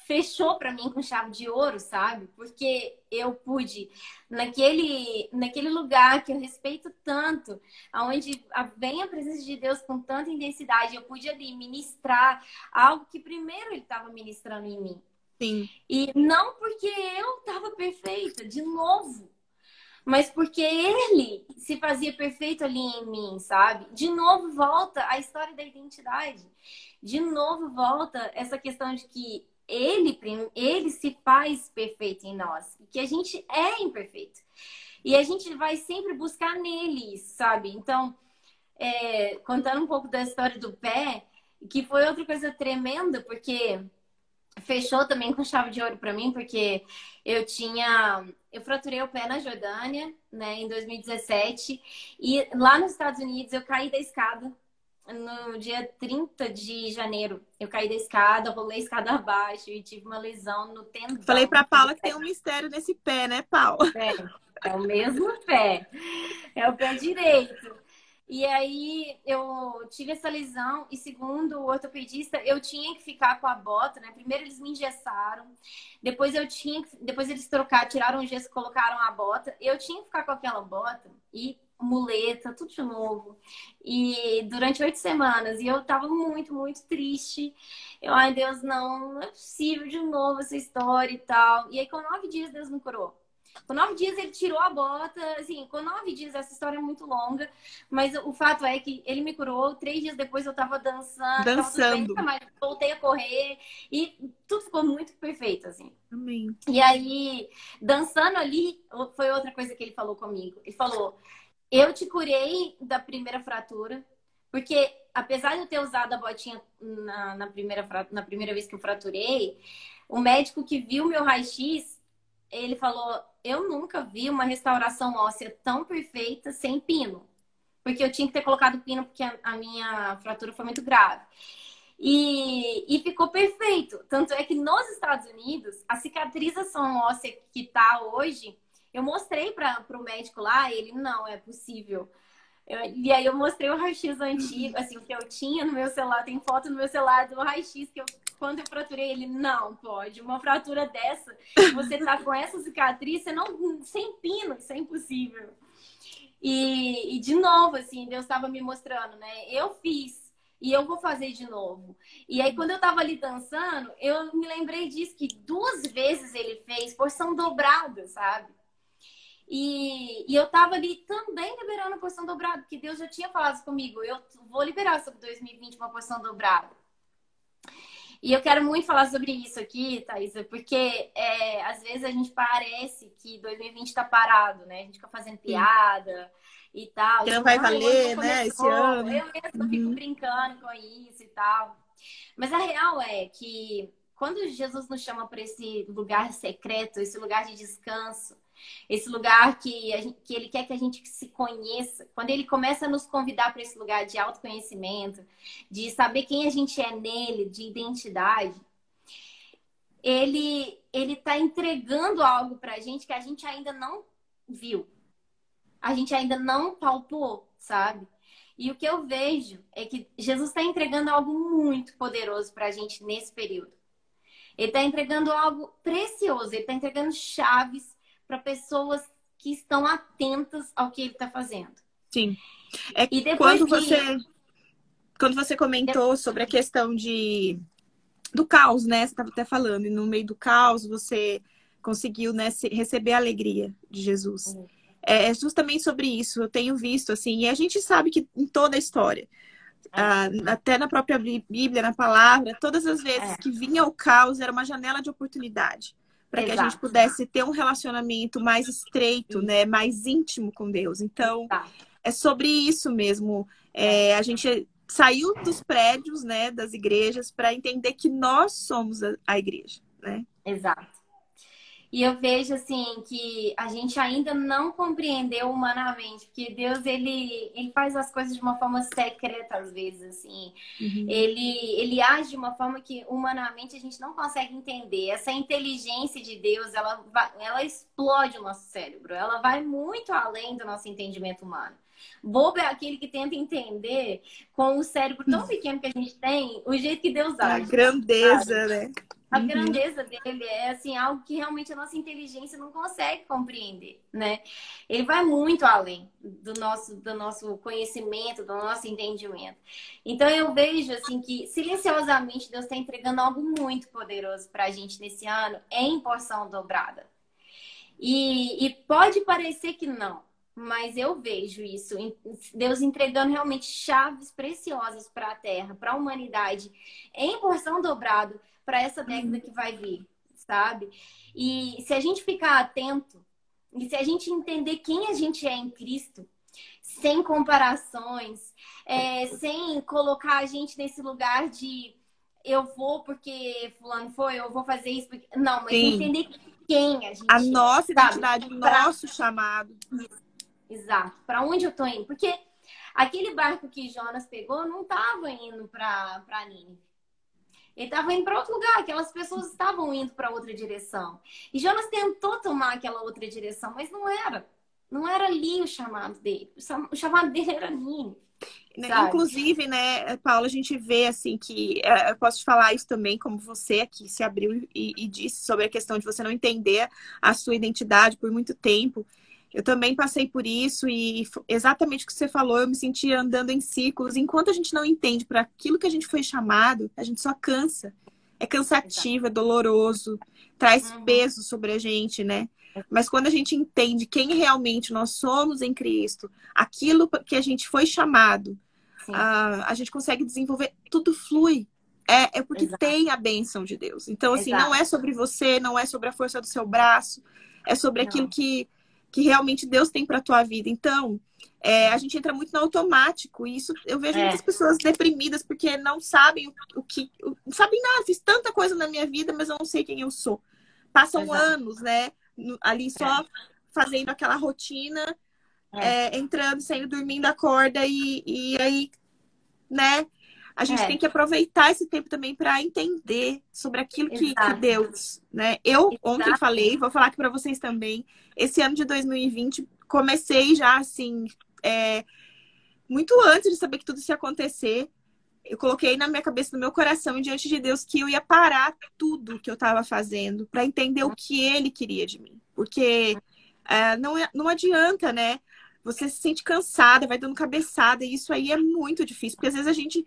fechou para mim com chave de ouro, sabe? Porque eu pude naquele naquele lugar que eu respeito tanto, aonde vem a presença de Deus com tanta intensidade, eu pude ali ministrar algo que primeiro ele estava ministrando em mim. Sim. E não porque eu estava perfeita, de novo, mas porque ele se fazia perfeito ali em mim, sabe? De novo volta a história da identidade. De novo volta essa questão de que ele, ele se faz perfeito em nós, que a gente é imperfeito. E a gente vai sempre buscar nele, sabe? Então, é, contando um pouco da história do pé, que foi outra coisa tremenda, porque fechou também com chave de ouro para mim, porque eu tinha. Eu fraturei o pé na Jordânia, né, em 2017. E lá nos Estados Unidos eu caí da escada no dia 30 de janeiro. Eu caí da escada, rolei a escada abaixo e tive uma lesão no tendão. Falei pra Paula que tem um mistério nesse pé, né, Paula? É, é o mesmo pé. É o pé direito. E aí eu tive essa lesão e segundo o ortopedista, eu tinha que ficar com a bota, né? Primeiro eles me engessaram, depois eu tinha que, depois eles trocaram, tiraram o gesso, colocaram a bota. Eu tinha que ficar com aquela bota e muleta, tudo de novo. E durante oito semanas. E eu tava muito, muito triste. Eu, ai Deus, não, não é possível de novo essa história e tal. E aí com nove dias Deus me curou. Com nove dias ele tirou a bota, assim, com nove dias, essa história é muito longa, mas o fato é que ele me curou, três dias depois eu tava dançando, dançando. Tava bem, voltei a correr e tudo ficou muito perfeito, assim. Amém. E aí, dançando ali, foi outra coisa que ele falou comigo. Ele falou, eu te curei da primeira fratura, porque apesar de eu ter usado a botinha na, na, primeira, na primeira vez que eu fraturei, o médico que viu meu raio-x, ele falou: Eu nunca vi uma restauração óssea tão perfeita sem pino. Porque eu tinha que ter colocado pino porque a, minha fratura foi muito grave. E, e, ficou perfeito. Tanto é que nos Estados Unidos, a cicatrização óssea que tá hoje, eu mostrei para o médico lá, ele, não, é possível. Eu, e aí eu mostrei o raio-x antigo, assim, o que eu tinha no meu celular, tem foto no meu celular do raio-x que eu, quando eu fraturei ele, não pode, uma fratura dessa, você tá com essa cicatriz, você não, sem pino, isso é impossível. E, e de novo, assim, Deus estava me mostrando, né? Eu fiz e eu vou fazer de novo. E aí, quando eu tava ali dançando, eu me lembrei disso, que duas vezes ele fez porção dobrada, sabe? E, e eu tava ali também liberando a porção dobrada, porque Deus já tinha falado comigo, eu vou liberar sobre 2020 uma porção dobrada. E eu quero muito falar sobre isso aqui, Thaisa, porque é, às vezes a gente parece que 2020 tá parado, né? A gente fica fazendo piada e tal. Que não vai valer, né, esse ano. Eu mesmo uhum. fico brincando com isso e tal. Mas a real é que quando Jesus nos chama para esse lugar secreto, esse lugar de descanso, esse lugar que, gente, que ele quer que a gente se conheça. Quando ele começa a nos convidar para esse lugar de autoconhecimento, de saber quem a gente é nele, de identidade, ele ele está entregando algo para a gente que a gente ainda não viu, a gente ainda não palpou, sabe? E o que eu vejo é que Jesus está entregando algo muito poderoso para a gente nesse período. Ele está entregando algo precioso, ele está entregando chaves para pessoas que estão atentas ao que ele está fazendo. Sim. É e quando que... você quando você comentou sobre a questão de do caos, né? Você estava até falando, e no meio do caos você conseguiu né, receber a alegria de Jesus. Uhum. É justamente sobre isso. Eu tenho visto assim, e a gente sabe que em toda a história, ah, até na própria Bíblia, na palavra, todas as vezes é. que vinha o caos era uma janela de oportunidade para que a gente pudesse ter um relacionamento mais estreito, né, mais íntimo com Deus. Então, Exato. é sobre isso mesmo. É, a gente saiu dos prédios, né, das igrejas, para entender que nós somos a, a igreja, né? Exato. E eu vejo assim que a gente ainda não compreendeu humanamente, porque Deus ele, ele faz as coisas de uma forma secreta às vezes assim. Uhum. Ele ele age de uma forma que humanamente a gente não consegue entender. Essa inteligência de Deus, ela ela explode o nosso cérebro. Ela vai muito além do nosso entendimento humano. Bobo é aquele que tenta entender com o cérebro tão pequeno que a gente tem, o jeito que Deus age. A grandeza, sabe? né? A uhum. grandeza dele é assim algo que realmente a nossa inteligência não consegue compreender, né? Ele vai muito além do nosso do nosso conhecimento, do nosso entendimento. Então eu vejo assim que silenciosamente Deus está entregando algo muito poderoso para a gente nesse ano em porção dobrada. E, e pode parecer que não, mas eu vejo isso, Deus entregando realmente chaves preciosas para a Terra, para a humanidade, em porção dobrada para essa década uhum. que vai vir, sabe? E se a gente ficar atento e se a gente entender quem a gente é em Cristo, sem comparações, é, sem colocar a gente nesse lugar de eu vou porque fulano foi, eu vou fazer isso porque... não, mas Sim. entender quem a gente a nossa identidade, o nosso chamado. Exato. Para onde eu tô indo? Porque aquele barco que Jonas pegou não estava indo para para Nínive. Ele estava indo para outro lugar, aquelas pessoas estavam indo para outra direção. E Jonas tentou tomar aquela outra direção, mas não era. Não era ali o chamado dele. O chamado (laughs) dele era Nínive. Né, sabe? Inclusive, né, Paula, a gente vê assim que é, eu posso te falar isso também, como você aqui se abriu e, e, disse sobre a questão de você não entender a sua identidade por muito tempo. Eu também passei por isso e exatamente o que você falou, eu me sentia andando em círculos. Enquanto a gente não entende para aquilo que a gente foi chamado, a gente só cansa. É cansativo, é doloroso, traz uhum. peso sobre a gente, né? Mas quando a gente entende quem realmente nós somos em Cristo, aquilo que a gente foi chamado, a, a gente consegue desenvolver, tudo flui. É, é porque Exato. tem a bênção de Deus. Então, assim, Exato. não é sobre você, não é sobre a força do seu braço, é sobre não. aquilo que, que realmente Deus tem para tua vida. Então, é, a gente entra muito no automático. E isso eu vejo é. muitas pessoas deprimidas porque não sabem o, o que. O, não sabem nada, fiz tanta coisa na minha vida, mas eu não sei quem eu sou. Passam Exato. anos, né? Ali só é. fazendo aquela rotina, é. É, entrando, saindo, dormindo, acorda e, e aí, né? A gente é. tem que aproveitar esse tempo também para entender sobre aquilo que, que, Deus, né? Eu Exato. ontem falei, vou falar aqui para vocês também. Esse ano de 2020 comecei já assim, é, muito antes de saber que tudo isso ia acontecer. Eu coloquei na minha cabeça, no meu coração e diante de Deus que eu ia parar tudo que eu estava fazendo para entender o que Ele queria de mim, porque é, não, é, não adianta, né? Você se sente cansada, vai dando cabeçada, e isso aí é muito difícil, porque às vezes a gente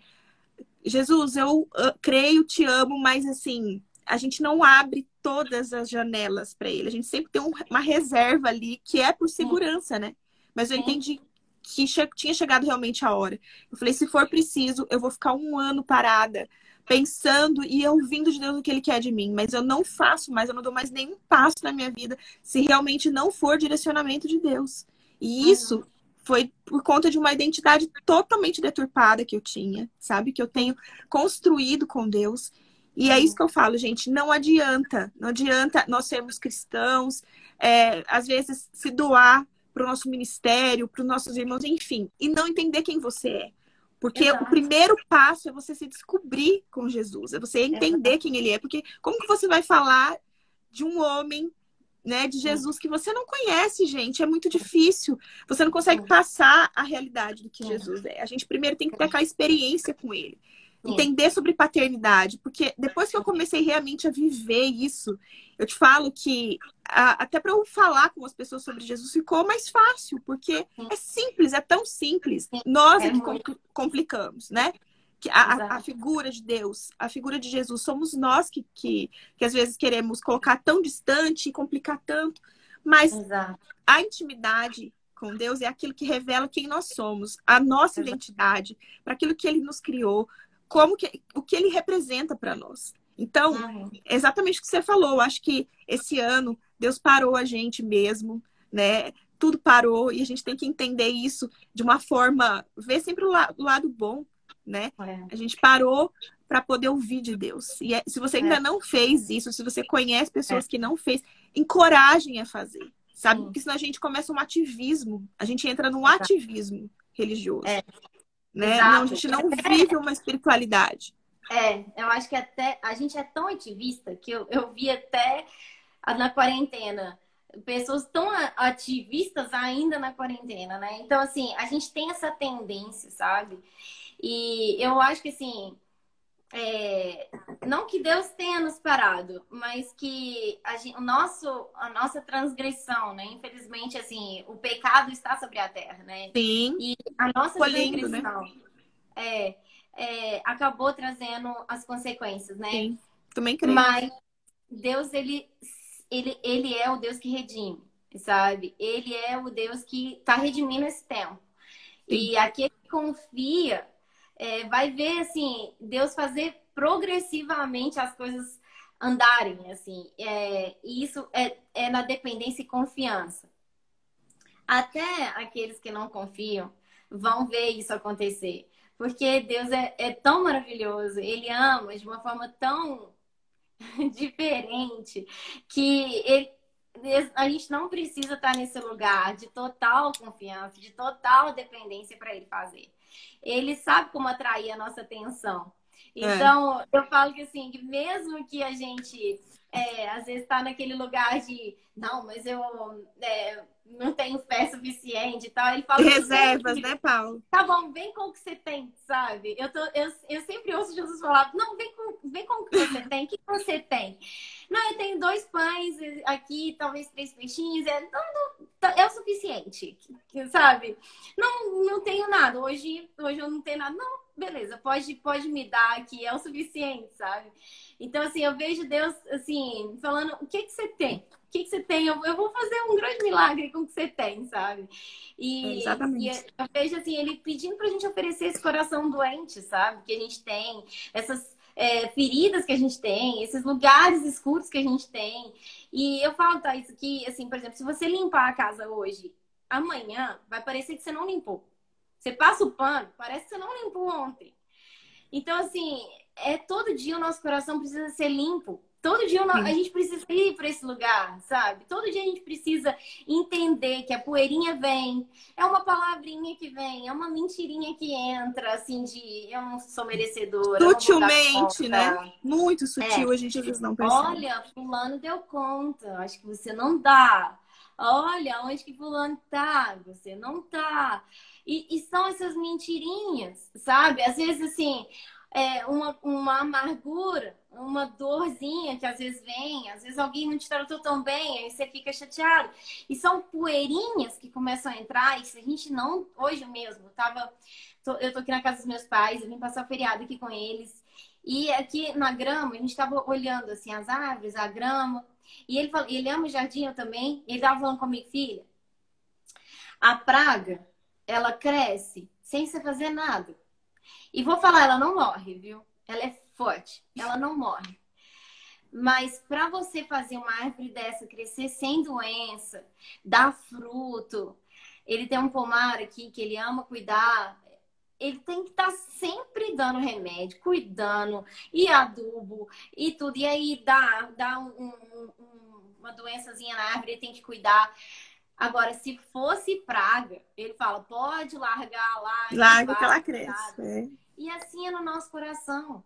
Jesus, eu uh, creio, te amo, mas assim, a gente não abre todas as janelas para ele. A gente sempre tem um, uma reserva ali que é por segurança, né? Mas eu entendi que che tinha chegado realmente a hora. Eu falei, se for preciso, eu vou ficar um ano parada, pensando e ouvindo de Deus o que Ele quer de mim. Mas eu não faço mais, eu não dou mais nenhum passo na minha vida se realmente não for direcionamento de Deus. E isso foi por conta de uma identidade totalmente deturpada que eu tinha, sabe? Que eu tenho construído com Deus. E é isso que eu falo, gente. Não adianta, não adianta nós sermos cristãos, é, às vezes se doar para o nosso ministério, para os nossos irmãos, enfim, e não entender quem você é. Porque Exato. o primeiro passo é você se descobrir com Jesus, é você entender Exato. quem ele é. Porque como que você vai falar de um homem né, de Jesus que você não conhece, gente. É muito difícil. Você não consegue passar a realidade do que Jesus é. A gente primeiro tem que ter aquela experiência com ele. Entender sobre paternidade, porque depois que eu comecei realmente a viver isso, eu te falo que a, até para eu falar com as pessoas sobre Jesus ficou mais fácil, porque é simples, é tão simples. Nós é, é que complicamos, né? A, a, figura de Deus, a figura de Jesus, somos nós que, que, que às vezes queremos colocar tão distante e complicar tanto, mas Exato. a intimidade com Deus é aquilo que revela quem nós somos, a nossa Exato. identidade, para aquilo que Ele nos criou, como que, o que Ele representa para nós. Então, uhum. exatamente o que você falou, acho que esse ano Deus parou a gente mesmo, né? Tudo parou e a gente tem que entender isso de uma forma, ver sempre o, la o lado bom né? É. A gente parou para poder ouvir de Deus. E é, se você ainda é. não fez isso, se você conhece pessoas é. que não fez, encorajem a fazer, sabe? Sim. Porque senão a gente começa um ativismo, a gente entra num Exato. ativismo religioso. É. Né? Não, a gente não vive uma espiritualidade. É, eu acho que até a gente é tão ativista que eu, eu vi até na quarentena pessoas tão ativistas ainda na quarentena, né? Então, assim, a gente tem essa tendência, sabe? E eu acho que assim, é, não que Deus tenha nos parado, mas que a, gente, o nosso, a nossa transgressão, né? Infelizmente, assim, o pecado está sobre a terra, né? Sim. E a nossa Colhendo, né? transgressão né? é, é, acabou trazendo as consequências, né? Sim, também creio. Mas Deus, ele, ele, ele é o Deus que redime, sabe? Ele é o Deus que está redimindo esse tempo. Sim. E aquele que confia é, vai ver assim Deus fazer progressivamente as coisas andarem assim. É, e isso é, é na dependência e confiança. Até aqueles que não confiam vão ver isso acontecer. Porque Deus é, é tão maravilhoso ele ama de uma forma tão (laughs) diferente que ele, a gente não precisa estar nesse lugar de total confiança, de total dependência para ele fazer ele sabe como atrair a nossa atenção. É. Então, é. eu falo que assim, que mesmo que a gente é, às vezes está naquele lugar de não, mas eu é, não tenho fé suficiente e tal. Ele fala reservas, né, Paulo? Tá bom, vem com o que você tem, sabe? Eu, tô, eu, eu sempre ouço Jesus falar, não, vem com, vem com o que você tem, o que você tem? Não, eu tenho dois pães aqui, talvez três peixinhos, é, não, não, é o suficiente, sabe? Não, não tenho nada, hoje, hoje eu não tenho nada, não, beleza, pode, pode me dar aqui, é o suficiente, sabe? Então, assim, eu vejo Deus, assim, falando, o que que você tem? que, que você tem? Eu, eu vou fazer um grande milagre com o que você tem, sabe? E, Exatamente. E eu vejo assim, ele pedindo pra gente oferecer esse coração doente, sabe? Que a gente tem, essas é, feridas que a gente tem, esses lugares escuros que a gente tem. E eu falo, tá, isso aqui, assim, por exemplo, se você limpar a casa hoje, amanhã vai parecer que você não limpou. Você passa o pano, parece que você não limpou ontem. Então, assim, é todo dia o nosso coração precisa ser limpo. Todo dia a gente precisa ir para esse lugar, sabe? Todo dia a gente precisa entender que a poeirinha vem, é uma palavrinha que vem, é uma mentirinha que entra, assim, de eu não sou merecedora. Sutilmente, né? Muito sutil, é. a gente às vezes não percebe. Olha, fulano deu conta, acho que você não dá. Olha, onde que fulano tá? Você não tá. E, e são essas mentirinhas, sabe? Às vezes, assim, é, uma, uma amargura, uma dorzinha que às vezes vem, às vezes alguém não te tratou tão bem, aí você fica chateado. E são poeirinhas que começam a entrar, e se a gente não, hoje mesmo, eu tava, tô, eu tô aqui na casa dos meus pais, eu vim passar o feriado aqui com eles, e aqui na grama, a gente tava olhando assim as árvores, a grama, e ele, fala, ele ama o jardim eu também, ele tava falando comigo, filha, a praga, ela cresce sem você fazer nada. E vou falar, ela não morre, viu? Ela é forte, ela não morre. Mas para você fazer uma árvore dessa crescer sem doença, dar fruto, ele tem um pomar aqui que ele ama cuidar. Ele tem que estar tá sempre dando remédio, cuidando, e adubo, e tudo. E aí dá, dá um, um, uma doençazinha na árvore, ele tem que cuidar. Agora, se fosse praga, ele fala, pode largar lá. Larga que ela cresce. É. E assim é no nosso coração.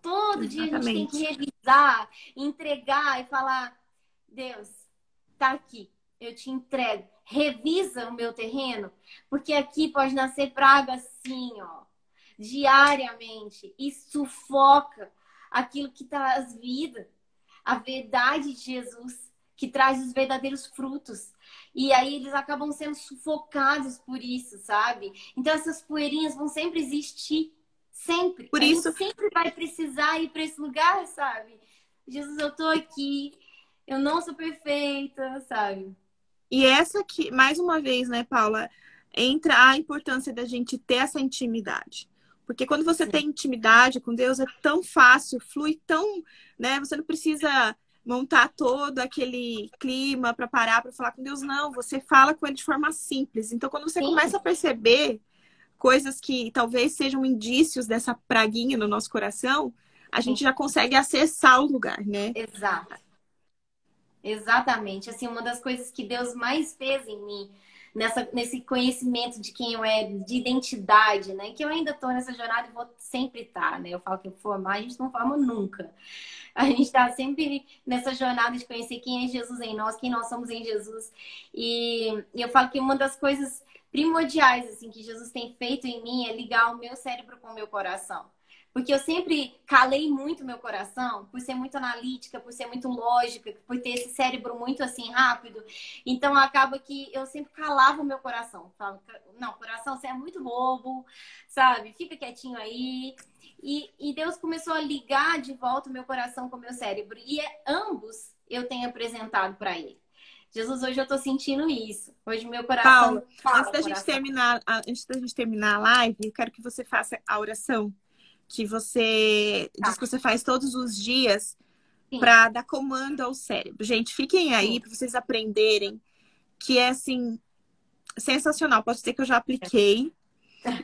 Todo Exatamente. dia a gente tem que revisar, entregar e falar: Deus, tá aqui, eu te entrego. Revisa o meu terreno, porque aqui pode nascer praga assim, ó, diariamente, e sufoca aquilo que traz vida, a verdade de Jesus, que traz os verdadeiros frutos. E aí eles acabam sendo sufocados por isso, sabe? Então essas poeirinhas vão sempre existir. Sempre. Por a isso. sempre vai precisar ir para esse lugar, sabe? Jesus, eu tô aqui. Eu não sou perfeita, sabe? E essa aqui, mais uma vez, né, Paula, entra a importância da gente ter essa intimidade. Porque quando você Sim. tem intimidade com Deus, é tão fácil, flui tão, né? Você não precisa montar todo aquele clima para parar para falar com Deus, não, você fala com ele de forma simples. Então, quando você Sim. começa a perceber coisas que talvez sejam indícios dessa praguinha no nosso coração, a gente já consegue acessar o lugar, né? Exato. Exatamente. Assim, uma das coisas que Deus mais fez em mim nessa, nesse conhecimento de quem eu é, de identidade, né? Que eu ainda estou nessa jornada e vou sempre estar, tá, né? Eu falo que formar, a gente não forma nunca. A gente está sempre nessa jornada de conhecer quem é Jesus em nós, quem nós somos em Jesus. E, e eu falo que uma das coisas primordiais assim que Jesus tem feito em mim é ligar o meu cérebro com o meu coração. Porque eu sempre calei muito meu coração, por ser muito analítica, por ser muito lógica, por ter esse cérebro muito assim rápido. Então acaba que eu sempre calava o meu coração. Falo, não, coração, você é muito bobo, sabe? Fica quietinho aí. E, e Deus começou a ligar de volta o meu coração com o meu cérebro. E é, ambos eu tenho apresentado para Ele. Jesus, hoje eu tô sentindo isso. Hoje meu coração. Paulo, antes da gente terminar, antes da gente terminar a live, eu quero que você faça a oração que você tá. diz que você faz todos os dias para dar comando ao cérebro. Gente, fiquem aí para vocês aprenderem que é assim sensacional. Posso dizer que eu já apliquei,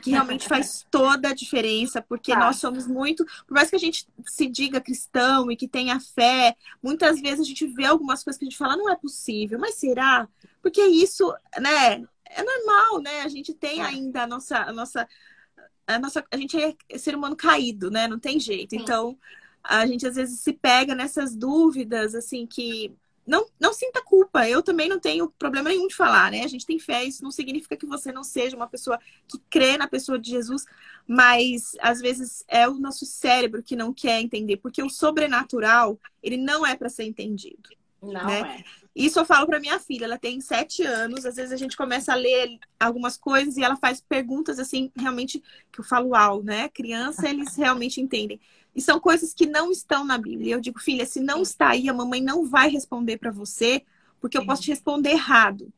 que realmente faz (laughs) toda a diferença, porque tá. nós somos muito, por mais que a gente se diga cristão e que tenha fé, muitas vezes a gente vê algumas coisas que a gente fala não é possível, mas será? Porque isso, né, é normal, né? A gente tem é. ainda a nossa a nossa a nossa a gente é ser humano caído, né? Não tem jeito. Sim. Então, a gente às vezes se pega nessas dúvidas assim que não, não sinta culpa. Eu também não tenho problema nenhum de falar, né? A gente tem fé, isso não significa que você não seja uma pessoa que crê na pessoa de Jesus, mas às vezes é o nosso cérebro que não quer entender, porque o sobrenatural, ele não é para ser entendido. Não né? é. Isso eu falo para minha filha, ela tem sete anos, às vezes a gente começa a ler algumas coisas e ela faz perguntas assim, realmente, que eu falo, uau, né? Criança, eles (laughs) realmente entendem. E são coisas que não estão na Bíblia. Eu digo, filha, se não está aí, a mamãe não vai responder para você, porque eu posso te responder errado.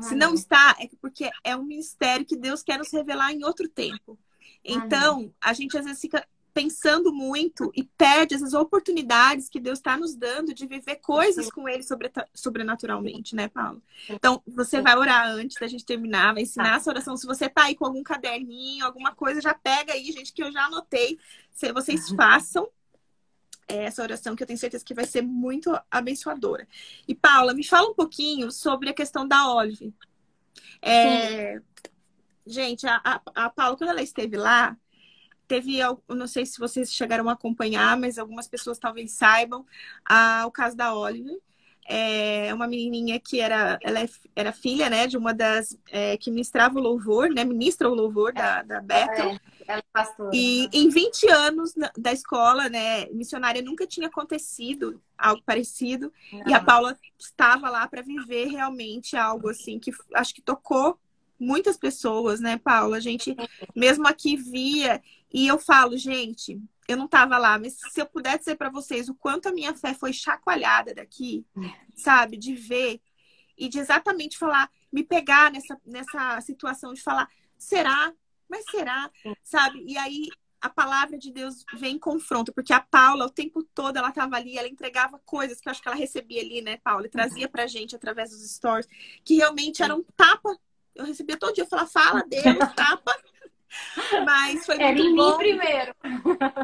Se não está, é porque é um ministério que Deus quer nos revelar em outro tempo. Então, a gente às vezes fica pensando muito e perde essas oportunidades que Deus está nos dando de viver coisas com Ele sobre, sobrenaturalmente, né, Paulo? Então, você vai orar antes da gente terminar, vai ensinar tá. essa oração. Se você tá aí com algum caderninho, alguma coisa, já pega aí, gente, que eu já anotei. Se vocês uhum. façam essa oração que eu tenho certeza que vai ser muito abençoadora. E Paula, me fala um pouquinho sobre a questão da Olive. É... Gente, a, a, a Paula, quando ela esteve lá, teve, eu não sei se vocês chegaram a acompanhar, mas algumas pessoas talvez saibam, a, o caso da Olive. É uma menininha que era, ela é, era filha, né, de uma das é, que ministrava o louvor, né, ministra o louvor da, da Bethel. É, ela é pastora. E em 20 anos da escola, né, missionária, nunca tinha acontecido algo parecido. Não. E a Paula estava lá para viver realmente algo assim que acho que tocou muitas pessoas, né, Paula? A gente mesmo aqui via e eu falo, gente, eu não estava lá, mas se eu puder dizer para vocês o quanto a minha fé foi chacoalhada daqui, sabe, de ver e de exatamente falar, me pegar nessa, nessa situação de falar, será? Mas será? Sabe? E aí a palavra de Deus vem em confronto, porque a Paula, o tempo todo, ela estava ali, ela entregava coisas que eu acho que ela recebia ali, né, Paula? E trazia pra gente através dos stories, que realmente eram tapa. Eu recebia todo dia, eu falava, fala Deus, (laughs) tapa. Mas foi Era muito em bom. mim primeiro.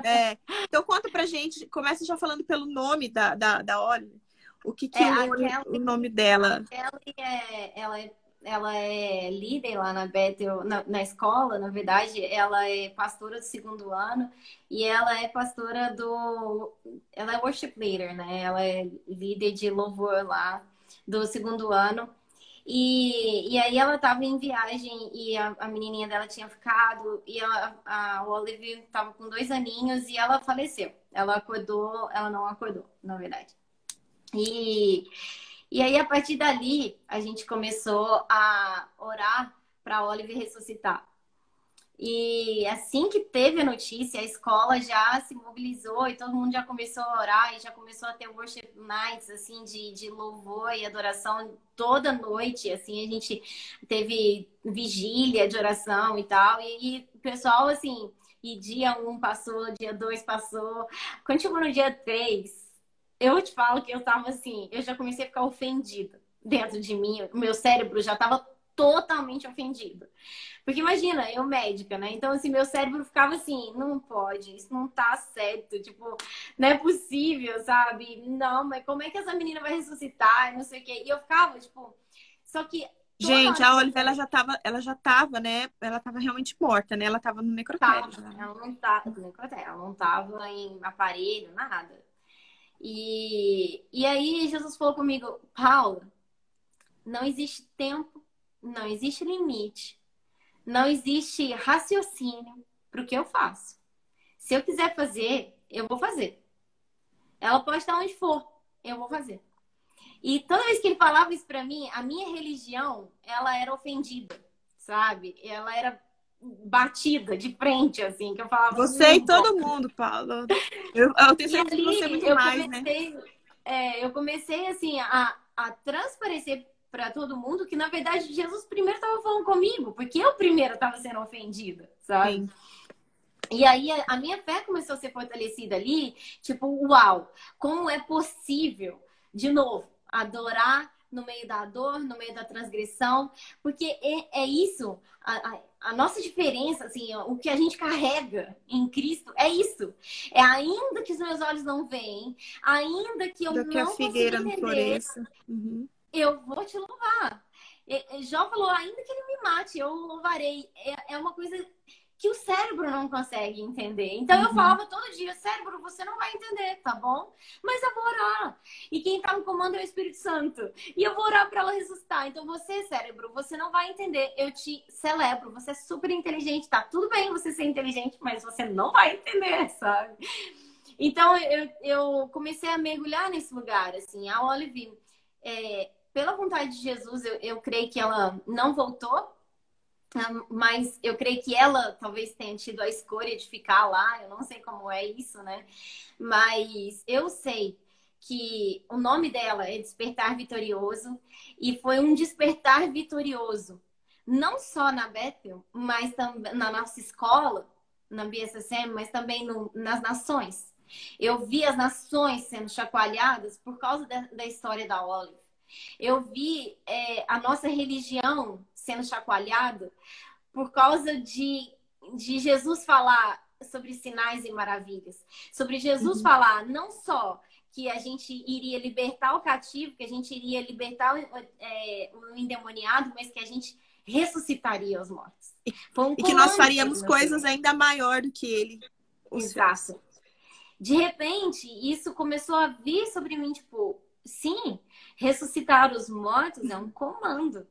É. Então conta pra gente, começa já falando pelo nome da, da, da Oli. O que, que é, é o, nome, Kelly, o nome dela? Ela é, ela é ela é líder lá na Bethel, na, na, escola, na verdade, ela é pastora do segundo ano e ela é pastora do. Ela é worship leader, né? Ela é líder de louvor lá do segundo ano. E, e aí ela estava em viagem e a, a, menininha dela tinha ficado e ela, a Olive estava com dois aninhos e ela faleceu. Ela acordou, ela não acordou, na verdade. E, e aí a partir dali a gente começou a orar para a Olive ressuscitar. E assim que teve a notícia, a escola já se mobilizou e todo mundo já começou a orar e já começou a ter worship nights, assim, de, de louvor e adoração toda noite, assim, a gente teve vigília de oração e tal, e, o pessoal, assim, e dia um passou, dia dois passou, quando chegou no dia três, eu te falo que eu tava assim, eu já comecei a ficar ofendida dentro de mim, o meu cérebro já tava totalmente ofendido. Porque imagina, eu médica, né? Então, assim, meu cérebro ficava assim, não pode, isso não tá certo, tipo, não é possível, sabe? Não, mas como é que essa menina vai ressuscitar? Não sei o quê. E eu ficava, tipo, só que. Gente, a Oliver, ela já tava, ela já tava, né? Ela tava realmente morta, né? Ela tava no necrotério. Tava, ela não tava no necrotério, ela não tava em aparelho, nada. E, e aí Jesus falou comigo, Paula, não existe tempo, não existe limite não existe raciocínio para o que eu faço. Se eu quiser fazer, eu vou fazer. Ela pode estar onde for, eu vou fazer. E toda vez que ele falava isso para mim, a minha religião, ela era ofendida, sabe? Ela era batida de frente, assim, que eu falava. Você e todo mundo, Paulo. Eu, eu tenho (laughs) certeza que você muito mais, né? comecei, né? É, eu comecei, assim, a, a transparecer para todo mundo que, na verdade, Jesus primeiro estava falando comigo, porque eu primeiro estava sendo ofendida, sabe? Sim. E aí a minha fé começou a ser fortalecida ali, tipo, uau, como é possível, de novo, adorar no meio da dor, no meio da transgressão, porque é, é isso, a, a, a, nossa diferença, assim, o que a gente carrega em Cristo é isso. É ainda que os meus olhos não veem, ainda que eu Do não que a figueira não floresça. Uhum eu vou te louvar. Jó falou, ainda que ele me mate, eu louvarei. É, é uma coisa que o cérebro não consegue entender. Então uhum. eu falava todo dia, cérebro, você não vai entender, tá bom? Mas eu vou orar. E quem tá no comando é o Espírito Santo. E eu vou orar para ela ressuscitar. Então você, cérebro, você não vai entender. Eu te celebro. Você é super inteligente, tá? Tudo bem você ser inteligente, mas você não vai entender, (laughs) sabe? Então eu, eu comecei a mergulhar nesse lugar, assim. A Olive, é, pela vontade de Jesus, eu, eu creio que ela não voltou. mas eu creio que ela talvez tenha tido a escolha de ficar lá, eu não sei como é isso, né? Mas eu sei que o nome dela é Despertar Vitorioso e foi um despertar vitorioso, não só na Bethel, mas também na nossa escola, na BSSM, mas também no, nas nações. Eu vi as nações sendo chacoalhadas por causa da, da história da Olive. Eu vi é, a nossa religião sendo chacoalhada por causa de, de Jesus falar sobre sinais e maravilhas. Sobre Jesus uhum. falar não só que a gente iria libertar o cativo, que a gente iria libertar é, o endemoniado, mas que a gente ressuscitaria os mortos. Um e que nós faríamos coisas ainda maior do que ele. Exato. De repente, isso começou a vir sobre mim, tipo, sim, ressuscitar os mortos é um comando.